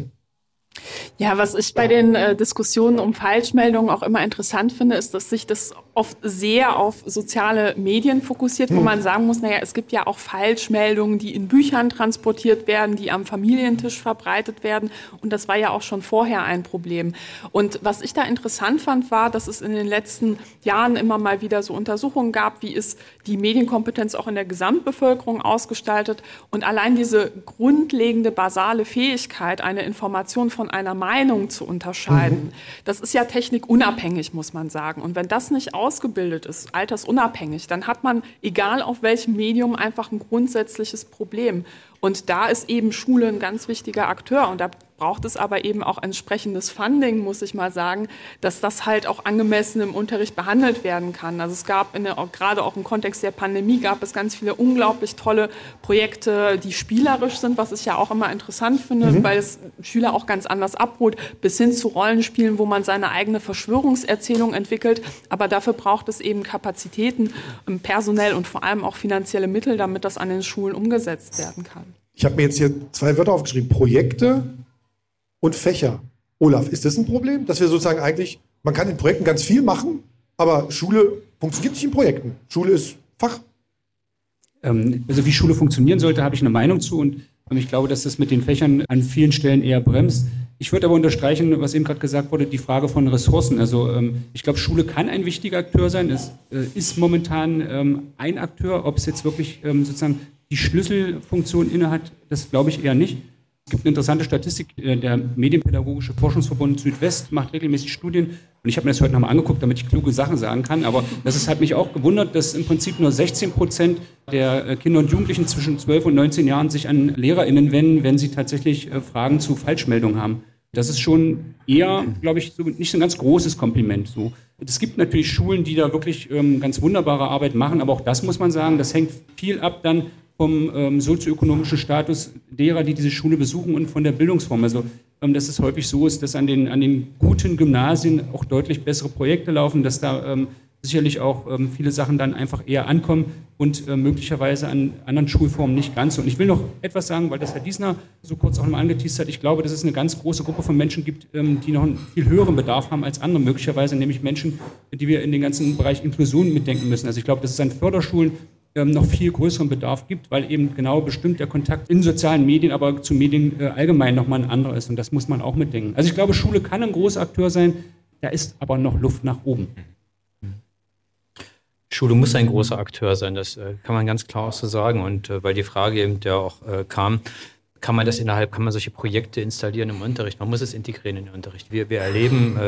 C: Ja, was ich bei den äh, Diskussionen um Falschmeldungen auch immer interessant finde, ist, dass sich das oft sehr auf soziale Medien fokussiert, wo hm. man sagen muss, naja, es gibt ja auch Falschmeldungen, die in Büchern transportiert werden, die am Familientisch verbreitet werden. Und das war ja auch schon vorher ein Problem. Und was ich da interessant fand, war, dass es in den letzten Jahren immer mal wieder so Untersuchungen gab, wie ist die Medienkompetenz auch in der Gesamtbevölkerung ausgestaltet. Und allein diese grundlegende, basale Fähigkeit, eine Information von einer Meinung zu unterscheiden, mhm. das ist ja technikunabhängig, muss man sagen. Und wenn das nicht ausgebildet ist, altersunabhängig, dann hat man, egal auf welchem Medium, einfach ein grundsätzliches Problem. Und da ist eben Schule ein ganz wichtiger Akteur. Und da braucht es aber eben auch entsprechendes Funding, muss ich mal sagen, dass das halt auch angemessen im Unterricht behandelt werden kann. Also es gab in der, gerade auch im Kontext der Pandemie gab es ganz viele unglaublich tolle Projekte, die spielerisch sind, was ich ja auch immer interessant finde, mhm. weil es Schüler auch ganz anders abholt, bis hin zu Rollenspielen, wo man seine eigene Verschwörungserzählung entwickelt. Aber dafür braucht es eben Kapazitäten, ähm, personell und vor allem auch finanzielle Mittel, damit das an den Schulen umgesetzt werden kann.
B: Ich habe mir jetzt hier zwei Wörter aufgeschrieben. Projekte und Fächer. Olaf, ist das ein Problem? Dass wir sozusagen eigentlich, man kann in Projekten ganz viel machen, aber Schule funktioniert nicht in Projekten. Schule ist Fach,
H: Ähm, also wie Schule funktionieren sollte, habe ich eine Meinung zu und ich glaube, dass das mit den Fächern an vielen Stellen eher bremst. Ich würde aber unterstreichen, was eben gerade gesagt wurde, die Frage von Ressourcen. Also ähm, ich glaube, Schule kann ein wichtiger Akteur sein. Es äh, ist momentan ähm, ein Akteur. Ob es jetzt wirklich ähm, sozusagen die Schlüsselfunktion innehat, das glaube ich eher nicht. Es gibt eine interessante Statistik, äh, der Medienpädagogische Forschungsverbund Südwest macht regelmäßig Studien und ich habe mir das heute nochmal angeguckt, damit ich kluge Sachen sagen kann, aber das ist, hat mich auch gewundert, dass im Prinzip nur 16 Prozent der äh, Kinder und Jugendlichen zwischen 12 und 19 Jahren sich an LehrerInnen wenden, wenn sie tatsächlich äh, Fragen zu Falschmeldungen haben. Das ist schon eher, glaube ich, so, nicht so ein ganz großes Kompliment. So. Es gibt natürlich Schulen, die da wirklich ähm, ganz wunderbare Arbeit machen, aber auch das muss man sagen, das hängt viel ab dann vom ähm, sozioökonomischen Status derer, die diese Schule besuchen und von der Bildungsform. Also ähm, dass es häufig so ist, dass an den, an den guten Gymnasien auch deutlich bessere Projekte laufen, dass da ähm, sicherlich auch ähm, viele Sachen dann einfach eher ankommen und äh, möglicherweise an anderen Schulformen nicht ganz. Und ich will noch etwas sagen, weil das Herr Diesner so kurz auch nochmal angeteased hat. Ich glaube, dass es eine ganz große Gruppe von Menschen gibt, ähm, die noch einen viel höheren Bedarf haben als andere, möglicherweise nämlich Menschen, die wir in den ganzen Bereich Inklusion mitdenken müssen. Also ich glaube, dass es an Förderschulen noch viel größeren Bedarf gibt, weil eben genau bestimmt der Kontakt in sozialen Medien, aber zu Medien äh, allgemein nochmal ein anderer ist. Und das muss man auch mitdenken. Also ich glaube, Schule kann ein großer Akteur sein, da ist aber noch Luft nach oben.
E: Schule muss ein großer Akteur sein, das äh, kann man ganz klar auch so sagen. Und äh, weil die Frage eben ja auch kam, kann man das innerhalb, kann man solche Projekte installieren im Unterricht? Man muss es integrieren in den Unterricht. Wir, wir erleben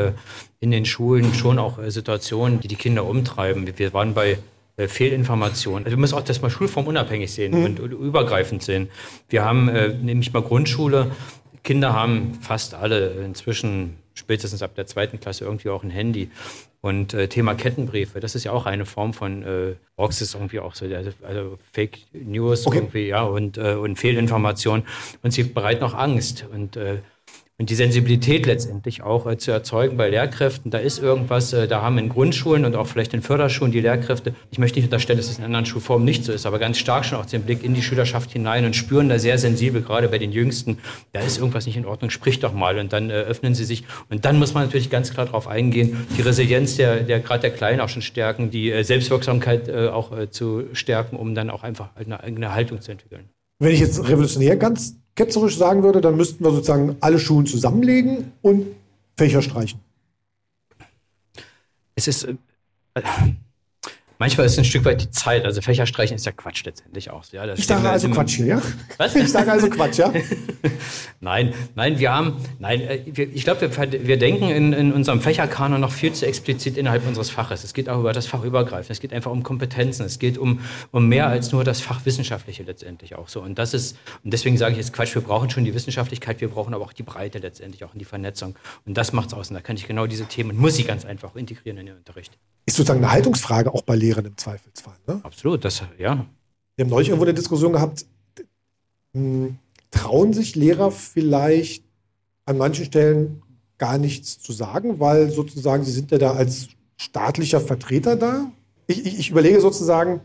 E: in den Schulen schon auch Situationen, die die Kinder umtreiben. Wir waren bei äh, Fehlinformationen. Also wir müssen auch das mal schulformunabhängig sehen mhm. und, und, übergreifend sehen. Wir haben äh, nämlich mal Grundschule, Kinder haben fast alle inzwischen spätestens ab der zweiten Klasse irgendwie auch ein Handy. Und äh, Thema Kettenbriefe, das ist ja auch eine Form von äh, Box ist irgendwie auch so, also, also Fake News okay. irgendwie, ja, und, äh, und Fehlinformationen. Und sie bereiten auch Angst. Und äh, und die Sensibilität letztendlich auch äh, zu erzeugen bei Lehrkräften. Da ist irgendwas, äh, da haben in Grundschulen und auch vielleicht in Förderschulen die Lehrkräfte, ich möchte nicht unterstellen, dass es in anderen Schulformen nicht so ist, aber ganz stark schon auch den Blick in die Schülerschaft hinein und spüren da sehr sensibel, gerade bei den Jüngsten, da ist irgendwas nicht in Ordnung, sprich doch mal und dann äh, öffnen sie sich. Und dann muss man natürlich ganz klar darauf eingehen, die Resilienz der, der gerade der Kleinen auch schon stärken, die äh, Selbstwirksamkeit äh, auch äh, zu stärken, um dann auch einfach eine eigene Haltung zu entwickeln.
B: Wenn ich jetzt revolutionär ganz ketzerisch sagen würde, dann müssten wir sozusagen alle Schulen zusammenlegen und Fächer streichen.
E: Es ist. Äh, Manchmal ist es ein Stück weit die Zeit. Also Fächerstreichen ist ja Quatsch letztendlich auch. Ja,
B: ich sage also Quatsch hier, ja? Was? Ich sage also Quatsch, ja?
E: nein, nein, wir haben, nein, äh, ich glaube, wir, wir denken in, in unserem Fächerkanon noch viel zu explizit innerhalb unseres Faches. Es geht auch über das Fach übergreifend. Es geht einfach um Kompetenzen. Es geht um, um mehr als nur das Fach Wissenschaftliche letztendlich auch so. Und das ist, und deswegen sage ich jetzt Quatsch, wir brauchen schon die Wissenschaftlichkeit, wir brauchen aber auch die Breite letztendlich, auch in die Vernetzung. Und das macht es aus. Und da kann ich genau diese Themen, muss ich ganz einfach integrieren in den Unterricht
B: ist sozusagen eine Haltungsfrage auch bei Lehrern im Zweifelsfall. Ne?
E: Absolut, das, ja.
B: Wir haben neulich irgendwo eine Diskussion gehabt, hm, trauen sich Lehrer vielleicht an manchen Stellen gar nichts zu sagen, weil sozusagen sie sind ja da als staatlicher Vertreter da. Ich, ich, ich überlege sozusagen,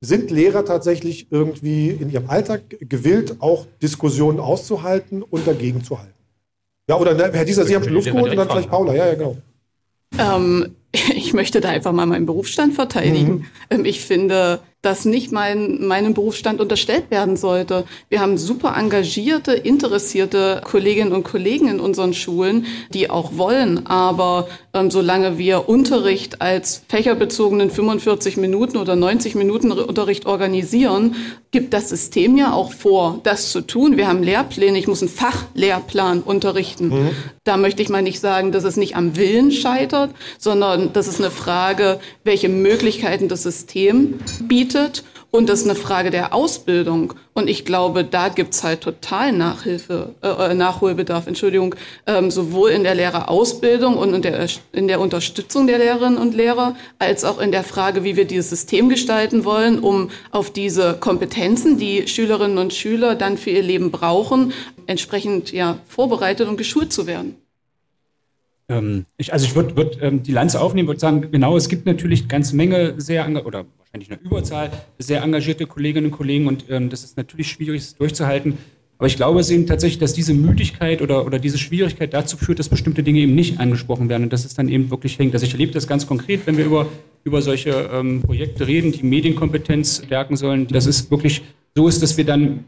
B: sind Lehrer tatsächlich irgendwie in ihrem Alltag gewillt, auch Diskussionen auszuhalten und dagegen zu halten? Ja, oder ne, Herr Dieser, Sie haben schon Luft geholt und dann vielleicht Paula. Ja, ja, genau.
F: Ähm, ich möchte da einfach mal meinen Berufsstand verteidigen. Mhm. Ähm, ich finde, dass nicht mein, meinem Berufsstand unterstellt werden sollte. Wir haben super engagierte, interessierte Kolleginnen und Kollegen in unseren Schulen, die auch wollen. Aber ähm, solange wir Unterricht als fächerbezogenen 45 Minuten oder 90 Minuten Unterricht organisieren, gibt das System ja auch vor, das zu tun. Wir haben Lehrpläne, ich muss einen Fachlehrplan unterrichten. Mhm. Da möchte ich mal nicht sagen, dass es nicht am Willen scheitert, sondern das ist eine Frage, welche Möglichkeiten das System bietet bietet. Und das ist eine Frage der Ausbildung. Und ich glaube, da gibt's halt total Nachhilfe, äh, Nachholbedarf, Entschuldigung, ähm, sowohl in der Lehrerausbildung und in der, in der Unterstützung der Lehrerinnen und Lehrer, als auch in der Frage, wie wir dieses System gestalten wollen, um auf diese Kompetenzen, die Schülerinnen und Schüler dann für ihr Leben brauchen, entsprechend ja, vorbereitet und geschult zu werden.
H: Ähm, ich, also ich würde würd, ähm, die Lanze aufnehmen, würde sagen, genau, es gibt natürlich ganz Menge sehr, oder wahrscheinlich eine Überzahl, sehr engagierte Kolleginnen und Kollegen und ähm, das ist natürlich schwierig, es durchzuhalten. Aber ich glaube es eben tatsächlich, dass diese Müdigkeit oder, oder diese Schwierigkeit dazu führt, dass bestimmte Dinge eben nicht angesprochen werden und dass es dann eben wirklich hängt. Also ich erlebe das ganz konkret, wenn wir über, über solche ähm, Projekte reden, die Medienkompetenz stärken sollen, dass es wirklich so ist, dass wir dann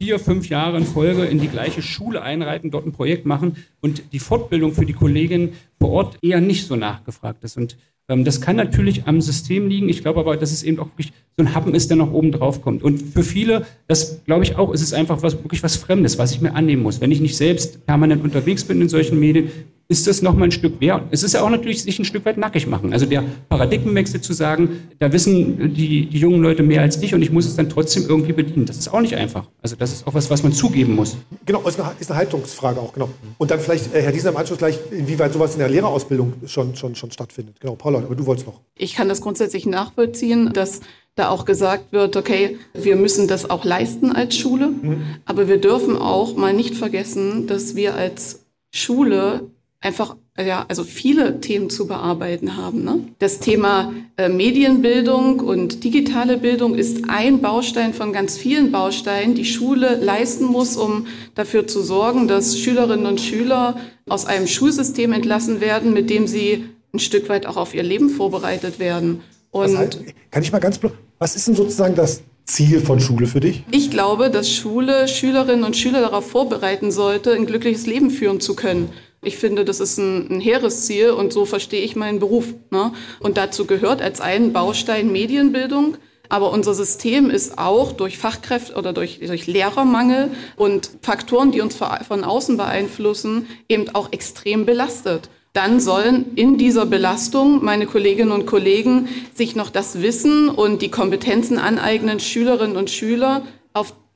H: vier, fünf Jahre in Folge in die gleiche Schule einreiten, dort ein Projekt machen und die Fortbildung für die Kolleginnen vor Ort eher nicht so nachgefragt ist. Und ähm, das kann natürlich am System liegen. Ich glaube aber, dass es eben auch wirklich so ein Happen ist, der noch oben drauf kommt. Und für viele, das glaube ich auch, ist es einfach was, wirklich was Fremdes, was ich mir annehmen muss. Wenn ich nicht selbst permanent unterwegs bin in solchen Medien, ist das nochmal ein Stück wert. Es ist ja auch natürlich sich ein Stück weit nackig machen. Also der Paradigmenwechsel zu sagen, da wissen die, die jungen Leute mehr als ich und ich muss es dann trotzdem irgendwie bedienen. Das ist auch nicht einfach. Also das ist auch was, was man zugeben muss.
B: Genau, ist eine, ist eine Haltungsfrage auch, genau. Und dann vielleicht, äh, Herr Diesner, im Anschluss gleich, inwieweit sowas in der Lehrerausbildung schon, schon, schon stattfindet. Genau, Paula, aber du wolltest noch.
F: Ich kann das grundsätzlich nachvollziehen, dass da auch gesagt wird, okay, wir müssen das auch leisten als Schule, mhm. aber wir dürfen auch mal nicht vergessen, dass wir als Schule einfach ja, also viele Themen zu bearbeiten haben. Ne? Das Thema äh, Medienbildung und digitale Bildung ist ein Baustein von ganz vielen Bausteinen, die Schule leisten muss, um dafür zu sorgen, dass Schülerinnen und Schüler aus einem Schulsystem entlassen werden, mit dem sie ein Stück weit auch auf ihr Leben vorbereitet werden.
B: Und heißt, kann ich mal ganz was ist denn sozusagen das Ziel von Schule für dich?
F: Ich glaube, dass Schule Schülerinnen und Schüler darauf vorbereiten sollte, ein glückliches Leben führen zu können. Ich finde, das ist ein, ein hehres Ziel und so verstehe ich meinen Beruf. Ne? Und dazu gehört als einen Baustein Medienbildung. Aber unser System ist auch durch Fachkräfte oder durch, durch Lehrermangel und Faktoren, die uns von außen beeinflussen, eben auch extrem belastet dann sollen in dieser Belastung meine Kolleginnen und Kollegen sich noch das Wissen und die Kompetenzen aneignen, Schülerinnen und Schüler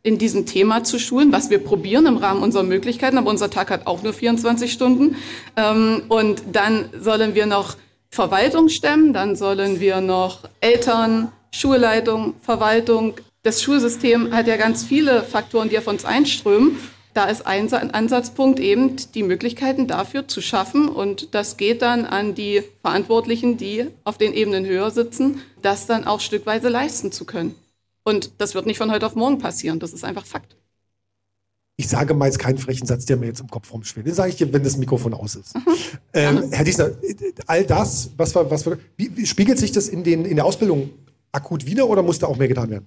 F: in diesem Thema zu schulen, was wir probieren im Rahmen unserer Möglichkeiten, aber unser Tag hat auch nur 24 Stunden. Ähm, und dann sollen wir noch Verwaltung stemmen, dann sollen wir noch Eltern, Schulleitung, Verwaltung. Das Schulsystem hat ja ganz viele Faktoren, die auf uns einströmen. Da ist ein Ansatzpunkt eben, die Möglichkeiten dafür zu schaffen. Und das geht dann an die Verantwortlichen, die auf den Ebenen höher sitzen, das dann auch stückweise leisten zu können. Und das wird nicht von heute auf morgen passieren. Das ist einfach Fakt.
B: Ich sage mal jetzt keinen frechen Satz, der mir jetzt im Kopf rumschwirrt. Den sage ich dir, wenn das Mikrofon aus ist. Mhm. Ähm, Herr Diesner, all das, was, was, wie, wie spiegelt sich das in, den, in der Ausbildung akut wieder oder muss da auch mehr getan werden?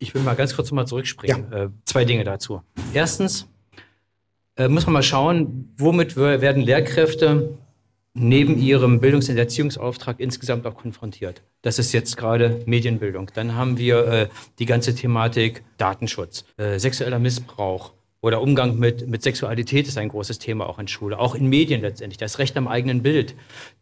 E: Ich will mal ganz kurz nochmal zurückspringen. Ja. Äh, zwei Dinge dazu. Erstens äh, muss man mal schauen, womit werden Lehrkräfte neben ihrem Bildungs- und Erziehungsauftrag insgesamt auch konfrontiert. Das ist jetzt gerade Medienbildung. Dann haben wir äh, die ganze Thematik Datenschutz, äh, sexueller Missbrauch oder Umgang mit, mit Sexualität ist ein großes Thema auch in Schule, auch in Medien letztendlich. Das Recht am eigenen Bild.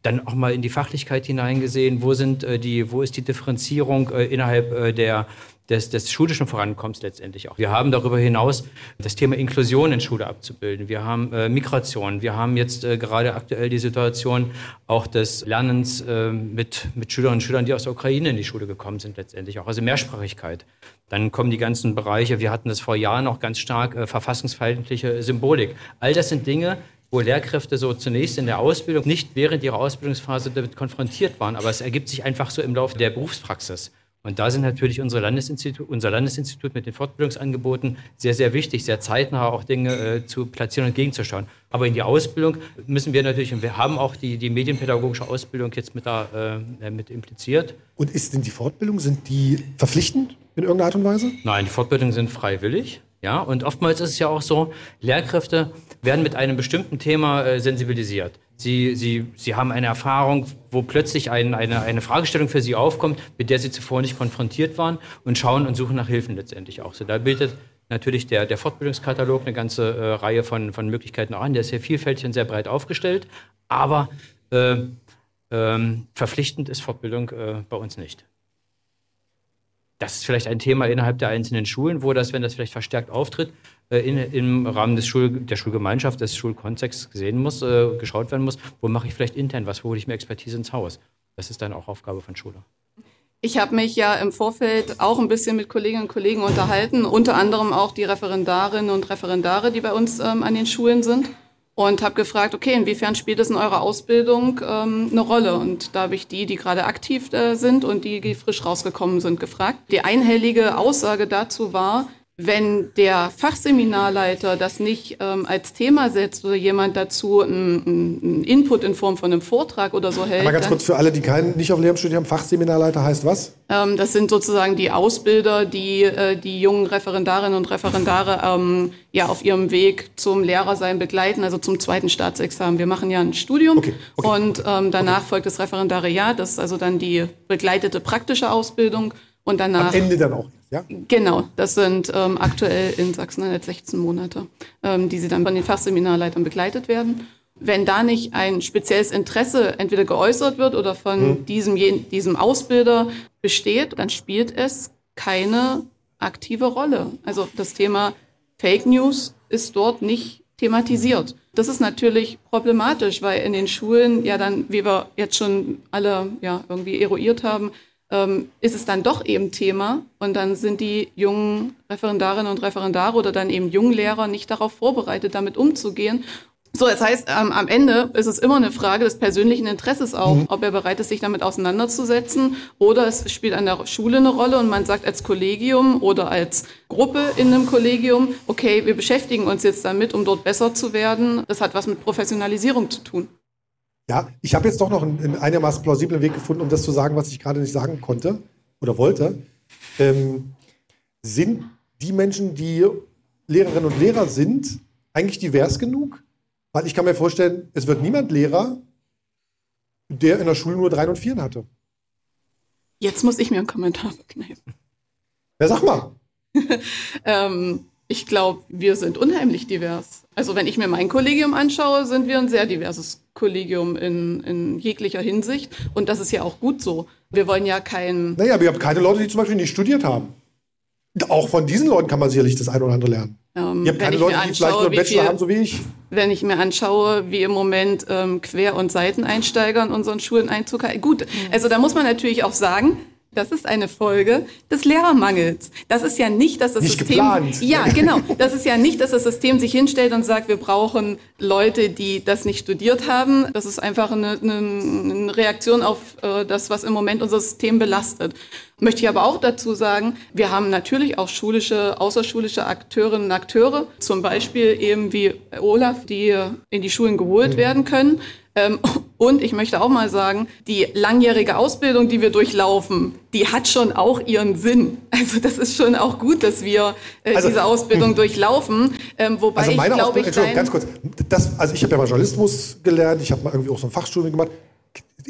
E: Dann auch mal in die Fachlichkeit hineingesehen, wo sind äh, die, wo ist die Differenzierung äh, innerhalb äh, der des, des schulischen Vorankommens letztendlich auch. Wir haben darüber hinaus das Thema Inklusion in Schule abzubilden. Wir haben äh, Migration. Wir haben jetzt äh, gerade aktuell die Situation auch des Lernens äh, mit, mit Schülerinnen und Schülern, die aus der Ukraine in die Schule gekommen sind letztendlich auch. Also Mehrsprachigkeit. Dann kommen die ganzen Bereiche, wir hatten das vor Jahren auch ganz stark, äh, verfassungsfeindliche Symbolik. All das sind Dinge, wo Lehrkräfte so zunächst in der Ausbildung nicht während ihrer Ausbildungsphase damit konfrontiert waren, aber es ergibt sich einfach so im Laufe der Berufspraxis. Und da sind natürlich unsere Landesinstitut, unser Landesinstitut mit den Fortbildungsangeboten sehr, sehr wichtig, sehr zeitnah auch Dinge äh, zu platzieren und gegenzuschauen. Aber in die Ausbildung müssen wir natürlich, und wir haben auch die, die medienpädagogische Ausbildung jetzt mit, da, äh, mit impliziert.
B: Und ist denn die Fortbildung, sind die verpflichtend in irgendeiner Art und Weise?
E: Nein, die Fortbildungen sind freiwillig. Ja, und oftmals ist es ja auch so, Lehrkräfte werden mit einem bestimmten Thema äh, sensibilisiert. Sie, sie, sie haben eine Erfahrung, wo plötzlich ein, eine, eine Fragestellung für sie aufkommt, mit der sie zuvor nicht konfrontiert waren und schauen und suchen nach Hilfen letztendlich auch. So, da bildet natürlich der, der Fortbildungskatalog eine ganze äh, Reihe von, von Möglichkeiten auch an. Der ist sehr vielfältig und sehr breit aufgestellt, aber äh, ähm, verpflichtend ist Fortbildung äh, bei uns nicht. Das ist vielleicht ein Thema innerhalb der einzelnen Schulen, wo das, wenn das vielleicht verstärkt auftritt, in, im Rahmen des Schul, der Schulgemeinschaft, des Schulkontexts gesehen muss, äh, geschaut werden muss, wo mache ich vielleicht intern was, wo hole ich mir Expertise ins Haus. Das ist dann auch Aufgabe von Schule.
F: Ich habe mich ja im Vorfeld auch ein bisschen mit Kolleginnen und Kollegen unterhalten, unter anderem auch die Referendarinnen und Referendare, die bei uns ähm, an den Schulen sind. Und habe gefragt, okay, inwiefern spielt es in eurer Ausbildung ähm, eine Rolle? Und da habe ich die, die gerade aktiv äh, sind und die, die frisch rausgekommen sind, gefragt. Die einhellige Aussage dazu war, wenn der Fachseminarleiter das nicht ähm, als Thema setzt oder jemand dazu einen Input in Form von einem Vortrag oder so hält.
B: Mal ganz kurz für alle, die keinen nicht auf Lehramt studieren, Fachseminarleiter heißt was?
F: Ähm, das sind sozusagen die Ausbilder, die äh, die jungen Referendarinnen und Referendare ähm, ja auf ihrem Weg zum Lehrersein begleiten, also zum zweiten Staatsexamen. Wir machen ja ein Studium okay, okay. und ähm, danach okay. folgt das Referendariat, das ist also dann die begleitete praktische Ausbildung und danach.
B: Am Ende dann auch,
F: ja? Genau, das sind ähm, aktuell in Sachsen-Anhalt 16 Monate, ähm, die sie dann von den Fachseminarleitern begleitet werden. Wenn da nicht ein spezielles Interesse entweder geäußert wird oder von hm. diesem, diesem Ausbilder besteht, dann spielt es keine aktive Rolle. Also das Thema Fake News ist dort nicht thematisiert. Das ist natürlich problematisch, weil in den Schulen ja dann, wie wir jetzt schon alle ja irgendwie eruiert haben, ähm, ist es dann doch eben Thema und dann sind die jungen Referendarinnen und Referendare oder dann eben Junglehrer nicht darauf vorbereitet, damit umzugehen. So, das heißt, ähm, am Ende ist es immer eine Frage des persönlichen Interesses auch, mhm. ob er bereit ist, sich damit auseinanderzusetzen oder es spielt an der Schule eine Rolle und man sagt als Kollegium oder als Gruppe in einem Kollegium, okay, wir beschäftigen uns jetzt damit, um dort besser zu werden. Das hat was mit Professionalisierung zu tun.
B: Ja, ich habe jetzt doch noch einen, einen, einigermaßen plausiblen Weg gefunden, um das zu sagen, was ich gerade nicht sagen konnte oder wollte. Ähm, sind die Menschen, die Lehrerinnen und Lehrer sind, eigentlich divers genug? Weil ich kann mir vorstellen, es wird niemand Lehrer, der in der Schule nur drei und vier hatte.
F: Jetzt muss ich mir einen Kommentar verkneifen.
B: Ja, sag mal.
F: ähm, ich glaube, wir sind unheimlich divers. Also wenn ich mir mein Kollegium anschaue, sind wir ein sehr diverses Kollegium in, in jeglicher Hinsicht. Und das ist ja auch gut so. Wir wollen ja kein.
B: Naja, aber ihr habt keine Leute, die zum Beispiel nicht studiert haben. Auch von diesen Leuten kann man sicherlich das eine oder andere lernen. Ähm, ihr habt keine Leute, anschaue, die vielleicht nur einen Bachelor viel, haben, so wie ich.
F: Wenn ich mir anschaue, wie im Moment ähm, Quer- und Seiteneinsteiger in unseren Schulen Einzug halten. Gut, mhm. also da muss man natürlich auch sagen, das ist eine Folge des Lehrermangels. Das ist ja nicht, dass das
B: nicht
F: System.
B: Geplant.
F: Ja, genau. Das ist ja nicht, dass das System sich hinstellt und sagt, wir brauchen Leute, die das nicht studiert haben. Das ist einfach eine, eine, Reaktion auf äh, das, was im Moment unser System belastet. Möchte ich aber auch dazu sagen, wir haben natürlich auch schulische, außerschulische Akteurinnen und Akteure, zum Beispiel eben wie Olaf, die in die Schulen geholt mhm. werden können. Und ich möchte auch mal sagen, die langjährige Ausbildung, die wir durchlaufen, die hat schon auch ihren Sinn. Also das ist schon auch gut, dass wir äh, also, diese Ausbildung hm. durchlaufen. Ähm, wobei
B: also meine
F: ich
B: glaube, ich Entschuldigung, ganz kurz. Das, also ich habe ja mal Journalismus gelernt, ich habe mal irgendwie auch so ein Fachstudium gemacht.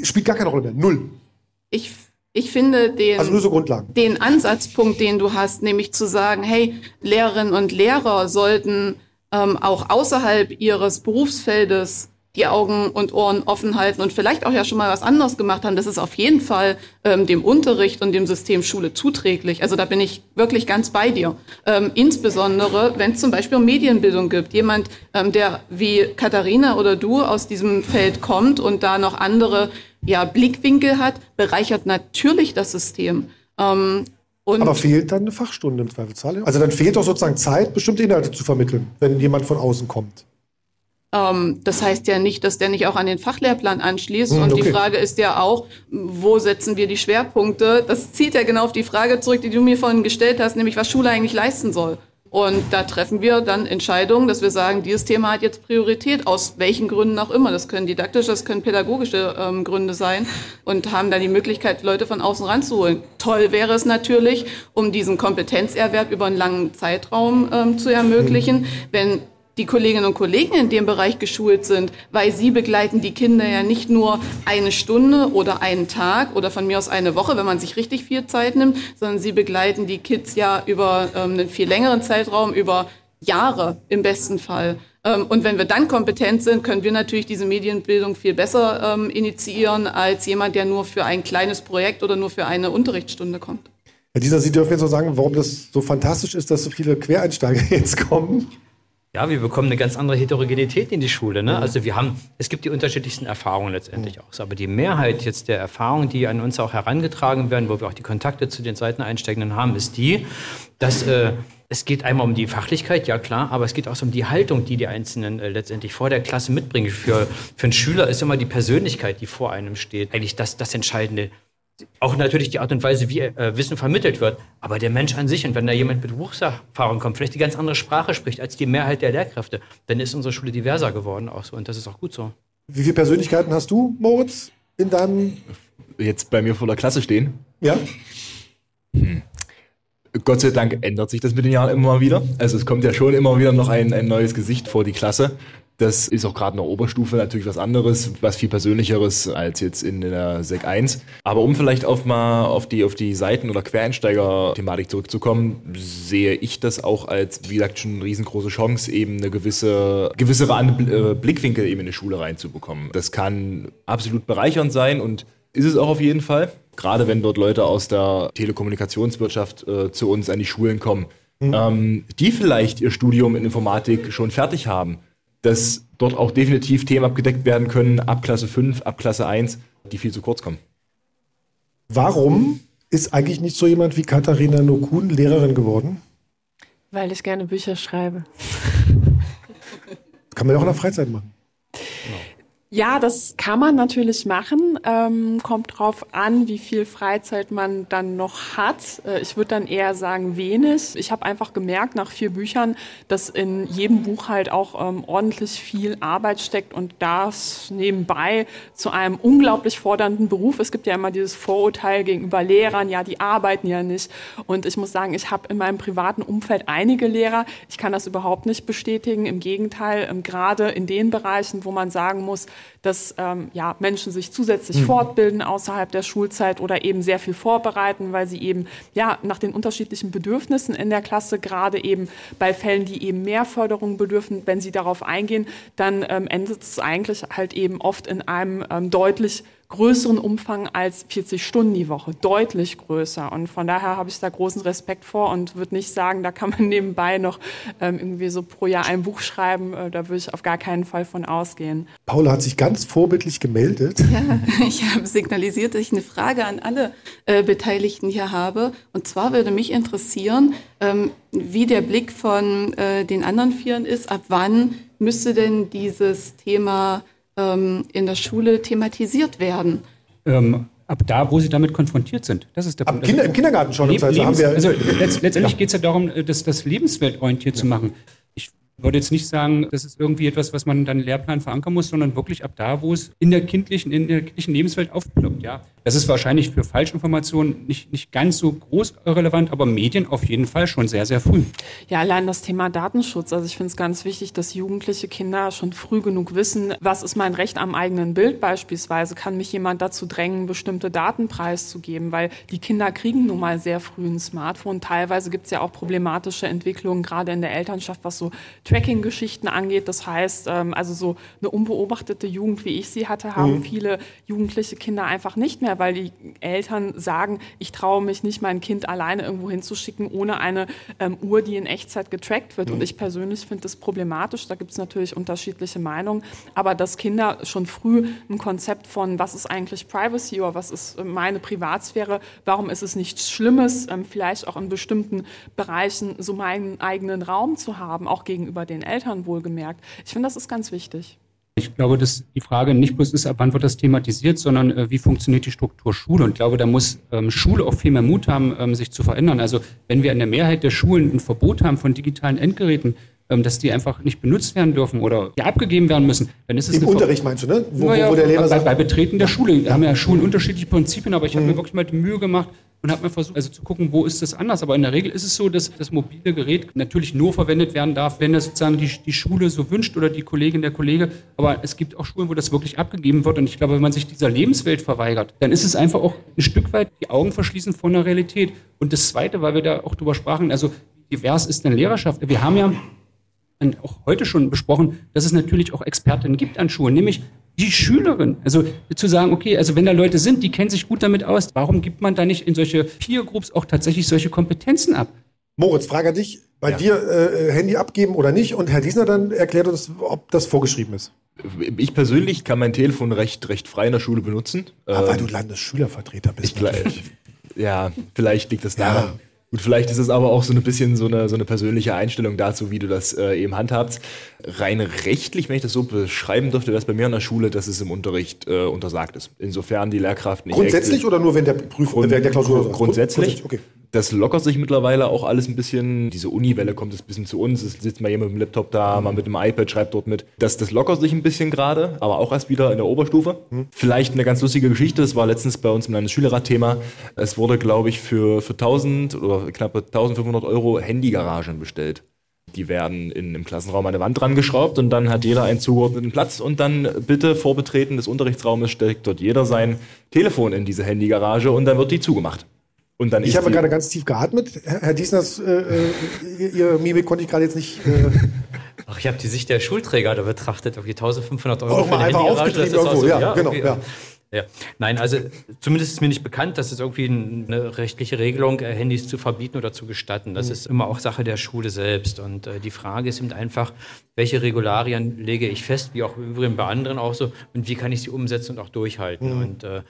B: Spielt gar keine Rolle mehr. Null.
F: Ich ich finde den,
B: also nur so Grundlagen.
F: den Ansatzpunkt, den du hast, nämlich zu sagen, hey, Lehrerinnen und Lehrer sollten ähm, auch außerhalb ihres Berufsfeldes die Augen und Ohren offen halten und vielleicht auch ja schon mal was anderes gemacht haben, das ist auf jeden Fall ähm, dem Unterricht und dem System Schule zuträglich. Also da bin ich wirklich ganz bei dir. Ähm, insbesondere, wenn es zum Beispiel um Medienbildung gibt. Jemand, ähm, der wie Katharina oder du aus diesem Feld kommt und da noch andere ja, Blickwinkel hat, bereichert natürlich das System.
B: Ähm, aber fehlt dann eine Fachstunde im Zweifelsfall? Also dann fehlt doch sozusagen Zeit, bestimmte Inhalte zu vermitteln, wenn jemand von außen kommt.
F: Ähm, das heißt ja nicht, dass der nicht auch an den Fachlehrplan anschließt. Hm, und okay. die Frage ist ja auch, wo setzen wir die Schwerpunkte? Das zieht ja genau auf die Frage zurück, die du mir vorhin gestellt hast, nämlich was Schule eigentlich leisten soll. Und da treffen wir dann Entscheidungen, dass wir sagen, dieses Thema hat jetzt Priorität, aus welchen Gründen auch immer. Das können didaktische, das können pädagogische ähm, Gründe sein und haben dann die Möglichkeit, Leute von außen ranzuholen. Toll wäre es natürlich, um diesen Kompetenzerwerb über einen langen Zeitraum ähm, zu ermöglichen, mhm. wenn die Kolleginnen und Kollegen in dem Bereich geschult sind, weil sie begleiten die Kinder ja nicht nur eine Stunde oder einen Tag oder von mir aus eine Woche, wenn man sich richtig viel Zeit nimmt, sondern sie begleiten die Kids ja über ähm, einen viel längeren Zeitraum, über Jahre im besten Fall. Ähm, und wenn wir dann kompetent sind, können wir natürlich diese Medienbildung viel besser ähm, initiieren als jemand, der nur für ein kleines Projekt oder nur für eine Unterrichtsstunde kommt.
B: Herr Dieser, Sie dürfen jetzt noch sagen, warum das so fantastisch ist, dass so viele Quereinsteiger jetzt kommen.
E: Ja, wir bekommen eine ganz andere Heterogenität in die Schule. Ne? Also wir haben, es gibt die unterschiedlichsten Erfahrungen letztendlich auch. Aber die Mehrheit jetzt der Erfahrungen, die an uns auch herangetragen werden, wo wir auch die Kontakte zu den Seiteneinsteigenden haben, ist die, dass äh, es geht einmal um die Fachlichkeit, ja klar, aber es geht auch um die Haltung, die die Einzelnen äh, letztendlich vor der Klasse mitbringen. Für, für einen Schüler ist immer die Persönlichkeit, die vor einem steht, eigentlich das, das Entscheidende auch natürlich die Art und Weise, wie äh, Wissen vermittelt wird, aber der Mensch an sich und wenn da jemand mit Berufserfahrung kommt, vielleicht die ganz andere Sprache spricht als die Mehrheit der Lehrkräfte, dann ist unsere Schule diverser geworden auch so und das ist auch gut so.
B: Wie viele Persönlichkeiten hast du, Moritz, in deinem...
G: Jetzt bei mir vor der Klasse stehen?
B: Ja.
G: Hm. Gott sei Dank ändert sich das mit den Jahren immer mal wieder. Also es kommt ja schon immer wieder noch ein, ein neues Gesicht vor die Klasse. Das ist auch gerade in der Oberstufe natürlich was anderes, was viel persönlicheres als jetzt in der Sek 1. Aber um vielleicht auf mal auf die, auf die Seiten- oder Quereinsteiger-Thematik zurückzukommen, sehe ich das auch als, wie gesagt, schon eine riesengroße Chance, eben eine gewisse, gewisse äh, Blickwinkel eben in die Schule reinzubekommen. Das kann absolut bereichernd sein und ist es auch auf jeden Fall. Gerade wenn dort Leute aus der Telekommunikationswirtschaft äh, zu uns an die Schulen kommen, mhm. ähm, die vielleicht ihr Studium in Informatik schon fertig haben dass dort auch definitiv Themen abgedeckt werden können ab Klasse 5, ab Klasse 1, die viel zu kurz kommen.
B: Warum ist eigentlich nicht so jemand wie Katharina Nokun Lehrerin geworden?
C: Weil ich gerne Bücher schreibe.
B: Das kann man ja auch in der Freizeit machen.
C: Ja, das kann man natürlich machen. Ähm, kommt drauf an, wie viel Freizeit man dann noch hat. Äh, ich würde dann eher sagen wenig. Ich habe einfach gemerkt nach vier Büchern, dass in jedem Buch halt auch ähm, ordentlich viel Arbeit steckt und das nebenbei zu einem unglaublich fordernden Beruf. Es gibt ja immer dieses Vorurteil gegenüber Lehrern, ja, die arbeiten ja nicht. Und ich muss sagen, ich habe in meinem privaten Umfeld einige Lehrer. Ich kann das überhaupt nicht bestätigen. Im Gegenteil, ähm, gerade in den Bereichen, wo man sagen muss, dass ähm, ja, Menschen sich zusätzlich mhm. fortbilden außerhalb der Schulzeit oder eben sehr viel vorbereiten, weil sie eben ja, nach den unterschiedlichen Bedürfnissen in der Klasse, gerade eben bei Fällen, die eben mehr Förderung bedürfen, wenn sie darauf eingehen, dann ähm, endet es eigentlich halt eben oft in einem ähm, deutlich größeren Umfang als 40 Stunden die Woche, deutlich größer. Und von daher habe ich da großen Respekt vor und würde nicht sagen, da kann man nebenbei noch ähm, irgendwie so pro Jahr ein Buch schreiben. Äh, da würde ich auf gar keinen Fall von ausgehen.
B: Paula hat sich ganz vorbildlich gemeldet.
F: Ja, ich habe signalisiert, dass ich eine Frage an alle äh, Beteiligten hier habe. Und zwar würde mich interessieren, ähm, wie der Blick von äh, den anderen Vieren ist. Ab wann müsste denn dieses Thema ähm, in der Schule thematisiert werden.
H: Ähm, ab da, wo sie damit konfrontiert sind. Das ist der
B: Punkt. Kinder, Im Kindergarten schon.
H: Leb, also, Lebens, also letztendlich ja. geht es ja darum, äh, das, das lebensweltorientiert ja. zu machen. Ich würde jetzt nicht sagen, das ist irgendwie etwas, was man dann im Lehrplan verankern muss, sondern wirklich ab da, wo es in der kindlichen, in der kindlichen Lebenswelt aufploppt, ja. Das ist wahrscheinlich für Falschinformationen nicht, nicht ganz so groß relevant, aber Medien auf jeden Fall schon sehr, sehr früh.
C: Ja, allein das Thema Datenschutz. Also ich finde es ganz wichtig, dass jugendliche Kinder schon früh genug wissen, was ist mein Recht am eigenen Bild beispielsweise. Kann mich jemand dazu drängen, bestimmte Daten preiszugeben? Weil die Kinder kriegen nun mal sehr früh ein Smartphone. Teilweise gibt es ja auch problematische Entwicklungen, gerade in der Elternschaft, was so Tracking-Geschichten angeht. Das heißt, ähm, also so eine unbeobachtete Jugend, wie ich sie hatte, haben mhm. viele jugendliche Kinder einfach nicht mehr weil die Eltern sagen, ich traue mich nicht, mein Kind alleine irgendwo hinzuschicken, ohne eine ähm, Uhr, die in Echtzeit getrackt wird. Mhm. Und ich persönlich finde das problematisch. Da gibt es natürlich unterschiedliche Meinungen. Aber dass Kinder schon früh ein Konzept von, was ist eigentlich Privacy oder was ist meine Privatsphäre, warum ist es nichts Schlimmes, ähm, vielleicht auch in bestimmten Bereichen so meinen eigenen Raum zu haben, auch gegenüber den Eltern wohlgemerkt. Ich finde, das ist ganz wichtig.
H: Ich glaube, dass die Frage nicht bloß ist, ab wann wird das thematisiert, sondern äh, wie funktioniert die Struktur Schule. Und ich glaube, da muss ähm, Schule auch viel mehr Mut haben, ähm, sich zu verändern. Also wenn wir in der Mehrheit der Schulen ein Verbot haben von digitalen Endgeräten, ähm, dass die einfach nicht benutzt werden dürfen oder ja, abgegeben werden müssen, dann ist es...
B: Im Unterricht meinst du, ne?
H: Wo, naja, wo der Lehrer bei, sagt... Bei Betreten der Schule da haben ja Schulen unterschiedliche Prinzipien, aber ich habe mhm. mir wirklich mal die Mühe gemacht, und habe mir versucht, also zu gucken, wo ist das anders. Aber in der Regel ist es so, dass das mobile Gerät natürlich nur verwendet werden darf, wenn das sozusagen die, die Schule so wünscht oder die Kollegin, der Kollege. Aber es gibt auch Schulen, wo das wirklich abgegeben wird. Und ich glaube, wenn man sich dieser Lebenswelt verweigert, dann ist es einfach auch ein Stück weit die Augen verschließen von der Realität. Und das Zweite, weil wir da auch drüber sprachen, also divers ist eine Lehrerschaft. Wir haben ja auch heute schon besprochen, dass es natürlich auch Expertinnen gibt an Schulen, nämlich die Schülerin. Also zu sagen, okay, also wenn da Leute sind, die kennen sich gut damit aus, warum gibt man da nicht in solche Peer Groups auch tatsächlich solche Kompetenzen ab?
B: Moritz, frage dich, bei ja. dir äh, Handy abgeben oder nicht und Herr Diesner dann erklärt uns, ob das vorgeschrieben ist.
G: Ich persönlich kann mein Telefon recht, recht frei in der Schule benutzen.
B: Ah, ähm, weil du Landesschülervertreter bist.
G: Ich, ja, vielleicht liegt das daran. Ja. Gut, vielleicht ist es aber auch so ein bisschen so eine, so eine persönliche Einstellung dazu, wie du das äh, eben handhabst. Rein rechtlich, wenn ich das so beschreiben dürfte, wäre es bei mir an der Schule, dass es im Unterricht äh, untersagt ist. Insofern die Lehrkraft nicht.
B: Grundsätzlich oder nur wenn der Prüfung,
G: Grund,
B: während der Klausur?
G: Grundsätzlich.
B: grundsätzlich okay.
G: Das lockert sich mittlerweile auch alles ein bisschen. Diese Uni-Welle kommt ein bisschen zu uns. Es sitzt mal jemand mit dem Laptop da, mal mit dem iPad, schreibt dort mit. Das, das lockert sich ein bisschen gerade, aber auch erst wieder in der Oberstufe. Mhm. Vielleicht eine ganz lustige Geschichte. Das war letztens bei uns im Landesschülerrat-Thema. Es wurde, glaube ich, für, für 1000 oder knappe 1500 Euro Handygaragen bestellt. Die werden in, im Klassenraum an der Wand dran geschraubt und dann hat jeder einen zugeordneten Platz und dann bitte vor Betreten des Unterrichtsraumes steckt dort jeder sein Telefon in diese Handygarage und dann wird die zugemacht. Und dann
B: ich habe gerade ganz tief geatmet. Herr Diesners, äh, äh, Ihre Mimik konnte ich gerade jetzt nicht. Äh
E: Ach, ich habe die Sicht der Schulträger da betrachtet. Okay, 1500 Euro.
B: Auch mal einfach aufgetrieben irgendwo. So, ja, ja, genau.
E: Okay. Ja. Ja. Nein, also zumindest ist mir nicht bekannt, dass es irgendwie eine rechtliche Regelung, äh, Handys zu verbieten oder zu gestatten. Das mhm. ist immer auch Sache der Schule selbst. Und äh, die Frage ist eben einfach, welche Regularien lege ich fest, wie auch übrigens bei anderen auch so, und wie kann ich sie umsetzen und auch durchhalten. Mhm. Und äh,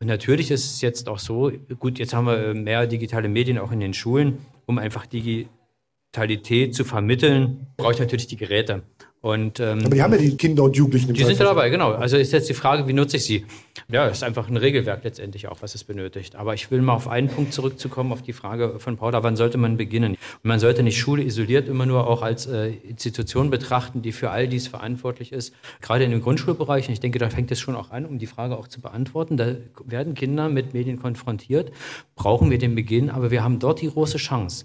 E: und natürlich ist es jetzt auch so, gut, jetzt haben wir mehr digitale Medien auch in den Schulen, um einfach Digitalität zu vermitteln, brauche ich natürlich die Geräte. Und, ähm,
B: Aber die haben ja die Kinder und Jugendlichen
E: im Die sind ja dabei, genau. Also ist jetzt die Frage, wie nutze ich sie? Ja, ist einfach ein Regelwerk letztendlich auch, was es benötigt. Aber ich will mal auf einen Punkt zurückzukommen, auf die Frage von Paula, wann sollte man beginnen? Und man sollte nicht Schule isoliert immer nur auch als äh, Institution betrachten, die für all dies verantwortlich ist. Gerade in den Grundschulbereichen, ich denke, da fängt es schon auch an, um die Frage auch zu beantworten. Da werden Kinder mit Medien konfrontiert, brauchen wir den Beginn, aber wir haben dort die große Chance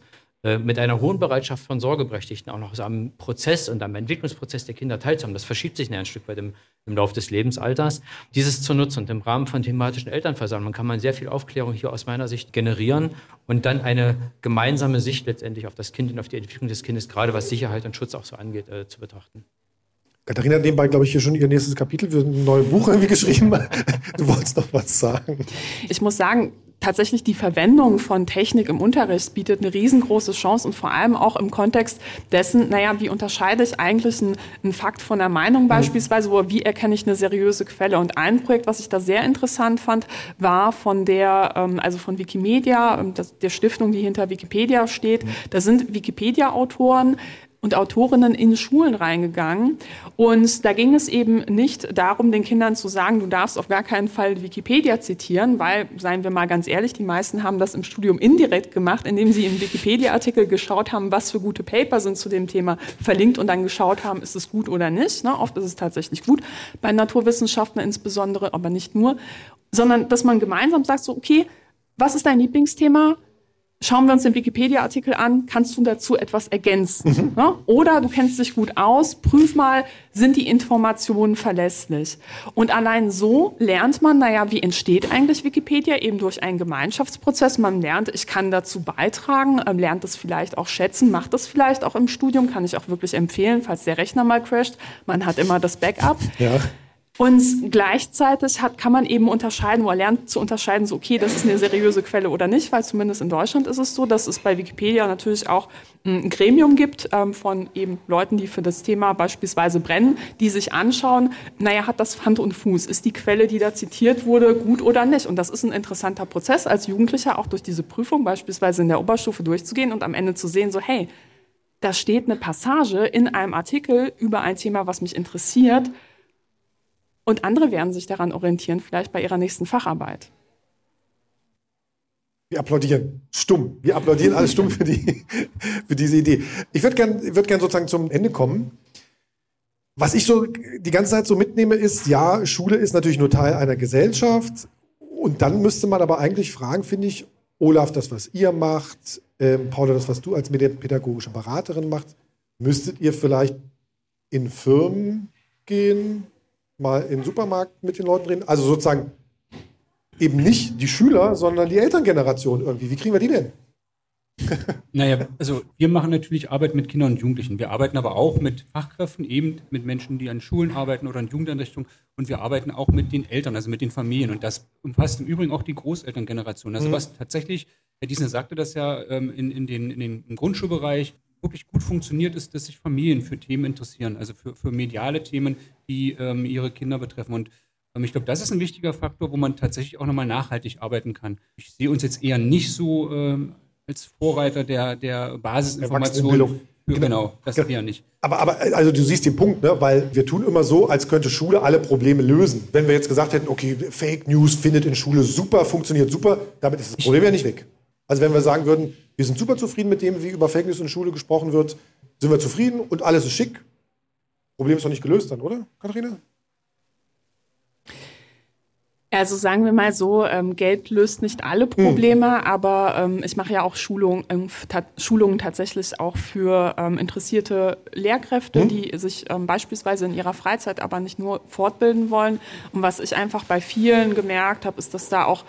E: mit einer hohen Bereitschaft von Sorgeberechtigten auch noch so am Prozess und am Entwicklungsprozess der Kinder teilzuhaben. Das verschiebt sich ein Stück weit im, im Laufe des Lebensalters. Dieses zu nutzen und im Rahmen von thematischen Elternversammlungen kann man sehr viel Aufklärung hier aus meiner Sicht generieren und dann eine gemeinsame Sicht letztendlich auf das Kind und auf die Entwicklung des Kindes, gerade was Sicherheit und Schutz auch so angeht, äh, zu betrachten.
B: Katharina hat nebenbei, glaube ich, hier schon ihr nächstes Kapitel für ein neues Buch irgendwie geschrieben. Du wolltest noch was sagen.
C: Ich muss sagen, tatsächlich die Verwendung von Technik im Unterricht bietet eine riesengroße Chance und vor allem auch im Kontext dessen, naja, wie unterscheide ich eigentlich einen, einen Fakt von der Meinung mhm. beispielsweise, oder wie erkenne ich eine seriöse Quelle? Und ein Projekt, was ich da sehr interessant fand, war von der, ähm, also von Wikimedia, ähm, der Stiftung, die hinter Wikipedia steht. Mhm. Da sind Wikipedia-Autoren und Autorinnen in Schulen reingegangen. Und da ging es eben nicht darum, den Kindern zu sagen, du darfst auf gar keinen Fall Wikipedia zitieren, weil, seien wir mal ganz ehrlich, die meisten haben das im Studium indirekt gemacht, indem sie im Wikipedia-Artikel geschaut haben, was für gute Paper sind zu dem Thema verlinkt und dann geschaut haben, ist es gut oder nicht. Ne? Oft ist es tatsächlich gut, bei Naturwissenschaften insbesondere, aber nicht nur, sondern dass man gemeinsam sagt, so, okay, was ist dein Lieblingsthema? Schauen wir uns den Wikipedia-Artikel an, kannst du dazu etwas ergänzen? Mhm. Ja? Oder du kennst dich gut aus, prüf mal, sind die Informationen verlässlich? Und allein so lernt man, naja, wie entsteht eigentlich Wikipedia? Eben durch einen Gemeinschaftsprozess. Man lernt, ich kann dazu beitragen, ähm, lernt es vielleicht auch schätzen, macht es vielleicht auch im Studium, kann ich auch wirklich empfehlen, falls der Rechner mal crasht. Man hat immer das Backup. Ja. Und gleichzeitig hat, kann man eben unterscheiden, oder lernt zu unterscheiden, so okay, das ist eine seriöse Quelle oder nicht, weil zumindest in Deutschland ist es so, dass es bei Wikipedia natürlich auch ein Gremium gibt ähm, von eben Leuten, die für das Thema beispielsweise brennen, die sich anschauen, naja, hat das Hand und Fuß? Ist die Quelle, die da zitiert wurde, gut oder nicht? Und das ist ein interessanter Prozess, als Jugendlicher auch durch diese Prüfung beispielsweise in der Oberstufe durchzugehen und am Ende zu sehen, so hey, da steht eine Passage in einem Artikel über ein Thema, was mich interessiert und andere werden sich daran orientieren, vielleicht bei ihrer nächsten Facharbeit.
B: Wir applaudieren stumm. Wir applaudieren alles stumm für, die, für diese Idee. Ich würde gerne würd gern sozusagen zum Ende kommen. Was ich so die ganze Zeit so mitnehme, ist, ja, Schule ist natürlich nur Teil einer Gesellschaft. Und dann müsste man aber eigentlich fragen, finde ich, Olaf, das, was ihr macht, ähm, Paula, das, was du als medienpädagogische Beraterin macht, müsstet ihr vielleicht in Firmen gehen, mal im Supermarkt mit den Leuten reden? Also sozusagen eben nicht die Schüler, sondern die Elterngeneration irgendwie. Wie kriegen wir die denn?
H: naja, also wir machen natürlich Arbeit mit Kindern und Jugendlichen. Wir arbeiten aber auch mit Fachkräften, eben mit Menschen, die an Schulen arbeiten oder in Jugendeinrichtungen. Und wir arbeiten auch mit den Eltern, also mit den Familien. Und das umfasst im Übrigen auch die Großelterngeneration. Also mhm. was tatsächlich, Herr Diesner sagte das ja ähm, in, in den, in den, im Grundschulbereich, wirklich gut funktioniert, ist, dass sich Familien für Themen interessieren, also für, für mediale Themen, die ähm, ihre Kinder betreffen. Und ähm, ich glaube, das ist ein wichtiger Faktor, wo man tatsächlich auch nochmal nachhaltig arbeiten kann. Ich sehe uns jetzt eher nicht so ähm, als Vorreiter der, der Basisinformation. Genau, genau das
B: Genau.
H: wir ja nicht.
B: Aber, aber also du siehst den Punkt, ne? weil wir tun immer so, als könnte Schule alle Probleme lösen. Wenn wir jetzt gesagt hätten, okay, Fake News findet in Schule super, funktioniert super, damit ist das Problem ja nicht weg. Also wenn wir sagen würden, wir sind super zufrieden mit dem, wie über Fake News in Schule gesprochen wird, sind wir zufrieden und alles ist schick. Problem ist doch nicht gelöst dann, oder, Katharina?
C: Also sagen wir mal so, ähm, Geld löst nicht alle Probleme, aber ähm, ich mache ja auch Schulung, ähm, ta Schulungen tatsächlich auch für ähm, interessierte Lehrkräfte, die sich ähm, beispielsweise in ihrer Freizeit aber nicht nur fortbilden wollen. Und was ich einfach bei vielen gemerkt habe, ist, dass da auch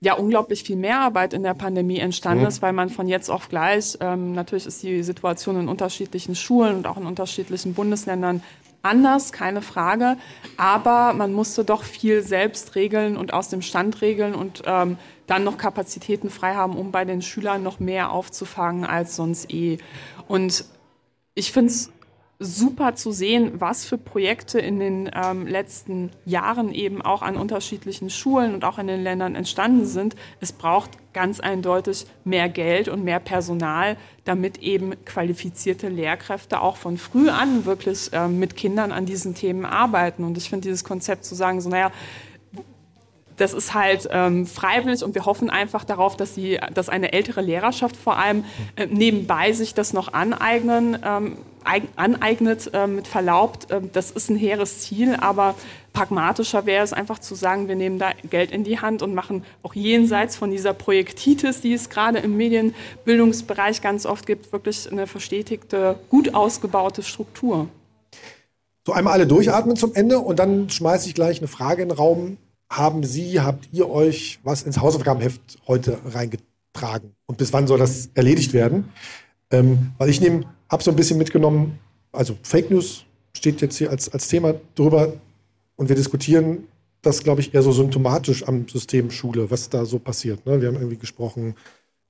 C: ja unglaublich viel Mehrarbeit in der Pandemie entstanden ist, weil man von jetzt auf gleich, ähm, natürlich ist die Situation in unterschiedlichen Schulen und auch in unterschiedlichen Bundesländern anders, keine Frage. Aber man musste doch viel selbst regeln und aus dem Stand regeln und ähm, dann noch Kapazitäten frei haben, um bei den Schülern noch mehr aufzufangen als sonst eh. Und ich finde es super zu sehen, was für Projekte in den ähm, letzten Jahren eben auch an unterschiedlichen Schulen und auch in den Ländern entstanden sind. Es braucht ganz eindeutig mehr Geld und mehr Personal, damit eben qualifizierte Lehrkräfte auch von früh an wirklich ähm, mit Kindern an diesen Themen arbeiten. Und ich finde dieses Konzept zu sagen, so naja, das ist halt ähm, freiwillig und wir hoffen einfach darauf, dass, sie, dass eine ältere Lehrerschaft vor allem äh, nebenbei sich das noch aneignen, ähm, eig aneignet äh, mit Verlaub. Äh, das ist ein hehres Ziel, aber pragmatischer wäre es einfach zu sagen, wir nehmen da Geld in die Hand und machen auch jenseits von dieser Projektitis, die es gerade im Medienbildungsbereich ganz oft gibt, wirklich eine verstetigte, gut ausgebaute Struktur.
B: So einmal alle durchatmen zum Ende und dann schmeiße ich gleich eine Frage in den Raum. Haben Sie, habt ihr euch was ins Hausaufgabenheft heute reingetragen? Und bis wann soll das erledigt werden? Ähm, weil ich habe so ein bisschen mitgenommen, also Fake News steht jetzt hier als, als Thema drüber und wir diskutieren das, glaube ich, eher so symptomatisch am System Schule, was da so passiert. Ne? Wir haben irgendwie gesprochen,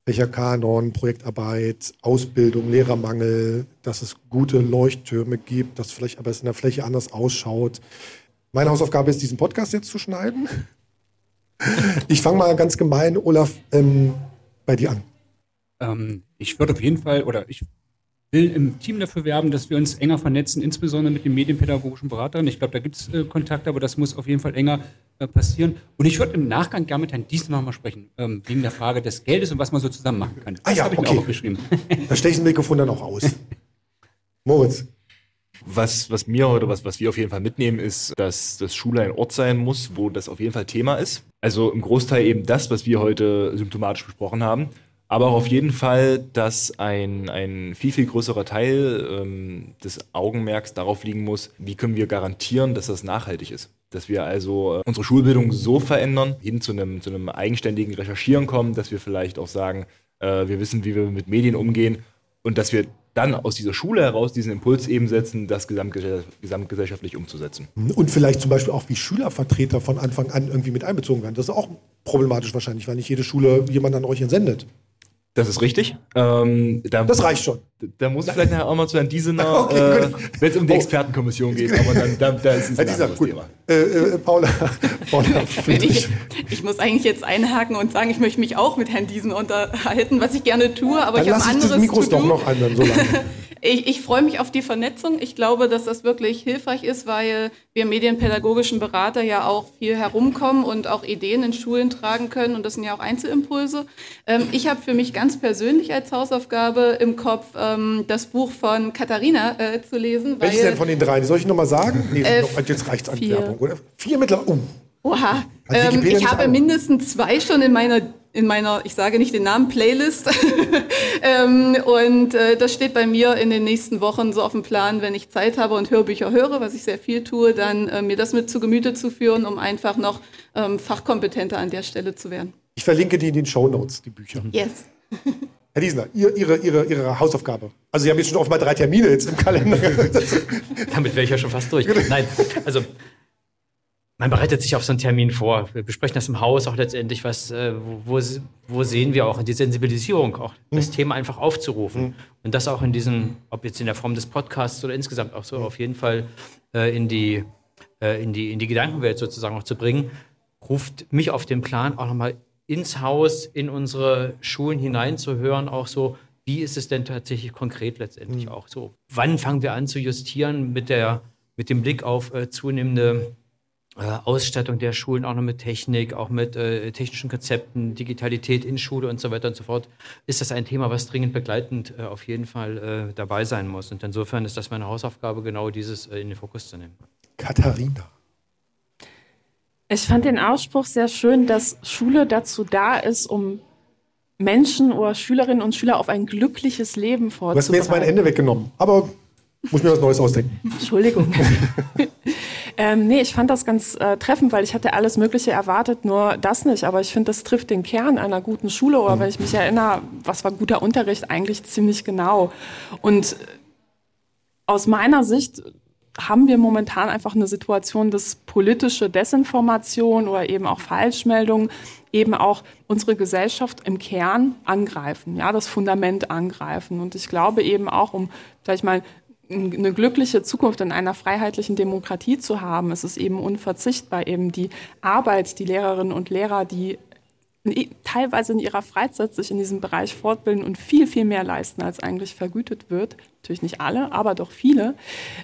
B: welcher Kanon, Projektarbeit, Ausbildung, Lehrermangel, dass es gute Leuchttürme gibt, dass vielleicht aber es in der Fläche anders ausschaut. Meine Hausaufgabe ist, diesen Podcast jetzt zu schneiden. Ich fange mal ganz gemein, Olaf, ähm, bei dir an.
H: Ähm, ich würde auf jeden Fall, oder ich will im Team dafür werben, dass wir uns enger vernetzen, insbesondere mit den medienpädagogischen Beratern. Ich glaube, da gibt es äh, Kontakte, aber das muss auf jeden Fall enger äh, passieren. Und ich würde im Nachgang gerne mit Herrn Diesen nochmal sprechen, ähm, wegen der Frage des Geldes und was man so zusammen machen kann. Das
B: Ah ja,
H: habe ich
B: okay.
H: mir auch aufgeschrieben.
B: Da steche ich das Mikrofon dann auch aus. Moritz.
G: Was, was mir oder was, was wir auf jeden Fall mitnehmen, ist, dass das Schule ein Ort sein muss, wo das auf jeden Fall Thema ist. Also im Großteil eben das, was wir heute symptomatisch besprochen haben. Aber auch auf jeden Fall, dass ein, ein viel, viel größerer Teil ähm, des Augenmerks darauf liegen muss, wie können wir garantieren, dass das nachhaltig ist. Dass wir also äh, unsere Schulbildung so verändern, hin zu einem, zu einem eigenständigen Recherchieren kommen, dass wir vielleicht auch sagen, äh, wir wissen, wie wir mit Medien umgehen und dass wir dann aus dieser Schule heraus diesen Impuls eben setzen, das gesamtgesell gesamtgesellschaftlich umzusetzen.
B: Und vielleicht zum Beispiel auch wie Schülervertreter von Anfang an irgendwie mit einbezogen werden. Das ist auch problematisch wahrscheinlich, weil nicht jede Schule jemanden an euch entsendet.
G: Das ist richtig. Ähm, da,
B: Das reicht schon.
G: Da muss ich vielleicht nachher auch mal zu Herrn Diesener,
B: Okay,
G: äh, wenn es um die
B: Oh.
G: Expertenkommission geht, aber dann, dann, da ist es ein
B: Dieser, gut.
G: Thema.
B: Äh, äh, Paula, Paula.
F: Ich, ich muss eigentlich jetzt einhaken und sagen, ich möchte mich auch mit Herrn Diesen unterhalten, was ich gerne tue, aber
B: Dann
F: ich habe ein
B: ich
F: anderes
B: Mikros doch noch an, dann so lange.
F: Ich, ich freue mich auf die Vernetzung. Ich glaube, dass das wirklich hilfreich ist, weil wir medienpädagogischen Berater ja auch viel herumkommen und auch Ideen in Schulen tragen können. Und das sind ja auch Einzelimpulse. Ähm, ich habe für mich ganz persönlich als Hausaufgabe im Kopf, ähm, das Buch von Katharina äh, zu lesen.
B: Welches denn von den drei? Soll ich nochmal sagen? Nee,
F: Äh,
B: noch- jetzt reicht's an
F: vier.
B: Werbung, oder? Vier mittlerweile. Oh,
F: Oha, ähm, ich habe
B: alle?
F: mindestens zwei schon in meiner, in meiner, ich sage nicht den Namen, Playlist. ähm, und äh, das steht bei mir in den nächsten Wochen so auf dem Plan, wenn ich Zeit habe und Hörbücher höre, was ich sehr viel tue, dann äh, mir das mit zu Gemüte zu führen, um einfach noch ähm, fachkompetenter an der Stelle zu werden.
B: ich verlinke die in den Shownotes, die Bücher.
F: Yes.
B: Herr Diesner, ihr, ihre, ihre, ihre Hausaufgabe. Also Sie haben jetzt schon offenbar drei Termine jetzt im Kalender.
E: Damit wäre ich ja schon fast durch. Nein, also man bereitet sich auf so einen Termin vor. Wir besprechen das im Haus auch letztendlich, was, äh, wo, wo, sehen wir auch die Sensibilisierung, auch das Thema einfach aufzurufen. Und das auch in diesem, ob jetzt in der Form des Podcasts oder insgesamt auch so auf jeden Fall äh, in, die, äh, in, die, in die Gedankenwelt sozusagen auch zu bringen, ruft mich auf den Plan, auch nochmal ins Haus, in unsere Schulen hineinzuhören, auch so, wie ist es denn tatsächlich konkret letztendlich mhm. auch so? Wann fangen wir an zu justieren mit, der, mit dem Blick auf äh, zunehmende äh, Ausstattung der Schulen, auch noch mit Technik, auch mit äh, technischen Konzepten, Digitalität in Schule und so weiter und so fort, ist das ein Thema, was dringend begleitend äh, auf jeden Fall äh, dabei sein muss. Und insofern ist das meine Hausaufgabe, genau dieses äh, in den Fokus zu nehmen.
B: Katharina.
C: Ich fand den Ausspruch sehr schön, dass Schule dazu da ist, um Menschen oder Schülerinnen und Schüler auf ein glückliches Leben vorzubereiten.
B: Du hast mir jetzt mein Ende weggenommen, aber muss mir was Neues ausdenken.
C: Entschuldigung. ähm, nee, ich fand das ganz äh, treffend, weil ich hatte alles Mögliche erwartet, nur das nicht. Aber ich finde, das trifft den Kern einer guten Schule. Oder mhm. wenn ich mich erinnere, was war guter Unterricht, eigentlich ziemlich genau. Und aus meiner Sicht haben wir momentan einfach eine Situation, dass politische Desinformation oder eben auch Falschmeldungen eben auch unsere Gesellschaft im Kern angreifen, ja, das Fundament angreifen. Und ich glaube eben auch, um, sag ich mal, eine glückliche Zukunft in einer freiheitlichen Demokratie zu haben, ist es eben unverzichtbar, eben die Arbeit, die Lehrerinnen und Lehrer, die teilweise in ihrer Freizeit sich in diesem Bereich fortbilden und viel, viel mehr leisten, als eigentlich vergütet wird, natürlich nicht alle, aber doch viele,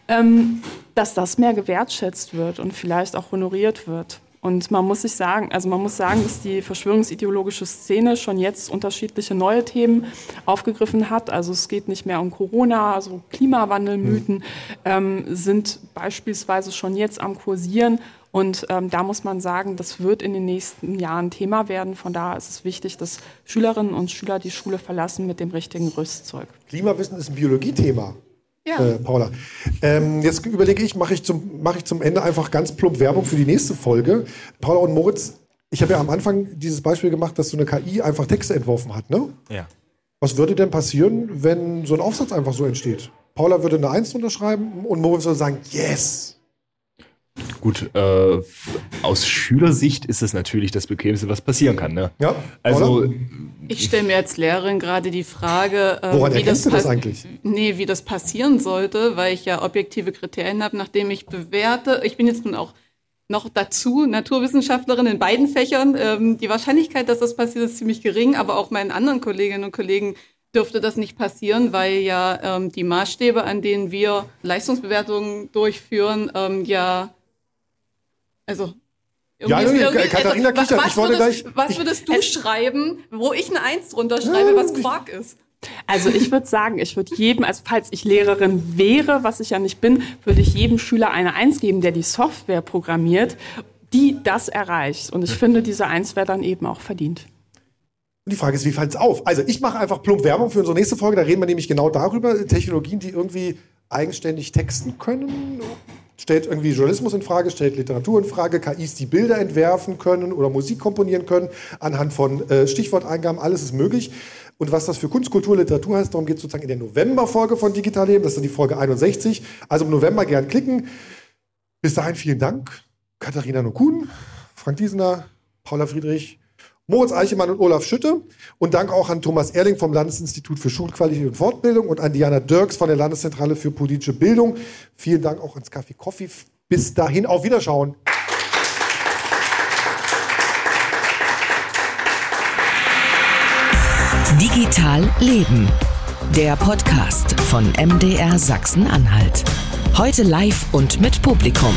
C: ähm, dass das mehr gewertschätzt wird und vielleicht auch honoriert wird. Und man muss sich sagen, also man muss sagen, dass die verschwörungsideologische Szene schon jetzt unterschiedliche neue Themen aufgegriffen hat. Also es geht nicht mehr um Corona, also Klimawandelmythen mhm. ähm, sind beispielsweise schon jetzt am kursieren. Und ähm, da muss man sagen, das wird in den nächsten Jahren Thema werden. Von daher ist es wichtig, dass Schülerinnen und Schüler die Schule verlassen mit dem richtigen Rüstzeug.
B: Klimawissen ist ein Biologiethema. Ja. Äh, Paula. Ähm, jetzt überlege ich, mache ich, zum, mach ich zum Ende einfach ganz plump Werbung für die nächste Folge. Paula und Moritz, ich habe ja am Anfang dieses Beispiel gemacht, dass so eine KI einfach Texte entworfen hat, ne?
G: Ja.
B: Was würde denn passieren, wenn so ein Aufsatz einfach so entsteht? Paula würde eine Eins unterschreiben und Moritz würde sagen, yes.
G: Gut, äh, aus Schülersicht ist es natürlich das Bequemste, was passieren kann. Ne?
B: Ja.
F: Also ich stelle mir als Lehrerin gerade die Frage,
B: äh, Woran wie das, das eigentlich?
F: Nee, wie das passieren sollte, weil ich ja objektive Kriterien habe, nachdem ich bewerte. Ich bin jetzt nun auch noch dazu Naturwissenschaftlerin in beiden Fächern. Ähm, die Wahrscheinlichkeit, dass das passiert, ist ziemlich gering, aber auch meinen anderen Kolleginnen und Kollegen dürfte das nicht passieren, weil ja ähm, die Maßstäbe, an denen wir Leistungsbewertungen durchführen, ähm, ja also
B: ja, nee, Katharina Kichert,
F: was, ich wollte gleich. Was würdest du schreiben, wo ich eine Eins drunter schreibe, was Quark ist?
C: Also ich würde sagen, ich würde jedem, also falls ich Lehrerin wäre, was ich ja nicht bin, würde ich jedem Schüler eine Eins geben, der die Software programmiert, die das erreicht. Und ich finde, diese Eins wäre dann eben auch verdient.
B: Und die Frage ist, wie fällt es auf? Also ich mache einfach plump Werbung für unsere nächste Folge. Da reden wir nämlich genau darüber, Technologien, die irgendwie eigenständig texten können stellt irgendwie Journalismus in Frage, stellt Literatur in Frage, KIs, die Bilder entwerfen können oder Musik komponieren können, anhand von äh, Stichworteingaben, alles ist möglich. Und was das für Kunst, Kultur, Literatur heißt, darum geht es sozusagen in der November-Folge von Digital Leben, das ist dann die Folge 61. Also im November gern klicken. Bis dahin vielen Dank. Katharina Nokun, Frank Diesener, Paula Friedrich, Moritz Eichemann und Olaf Schütte. Und Dank auch an Thomas Erling vom Landesinstitut für Schulqualität und Fortbildung und an Diana Dirks von der Landeszentrale für politische Bildung. Vielen Dank auch ans Kaffee Coffee. Bis dahin, auf Wiederschauen.
A: Digital Leben. Der Podcast von MDR Sachsen-Anhalt. Heute live und mit Publikum.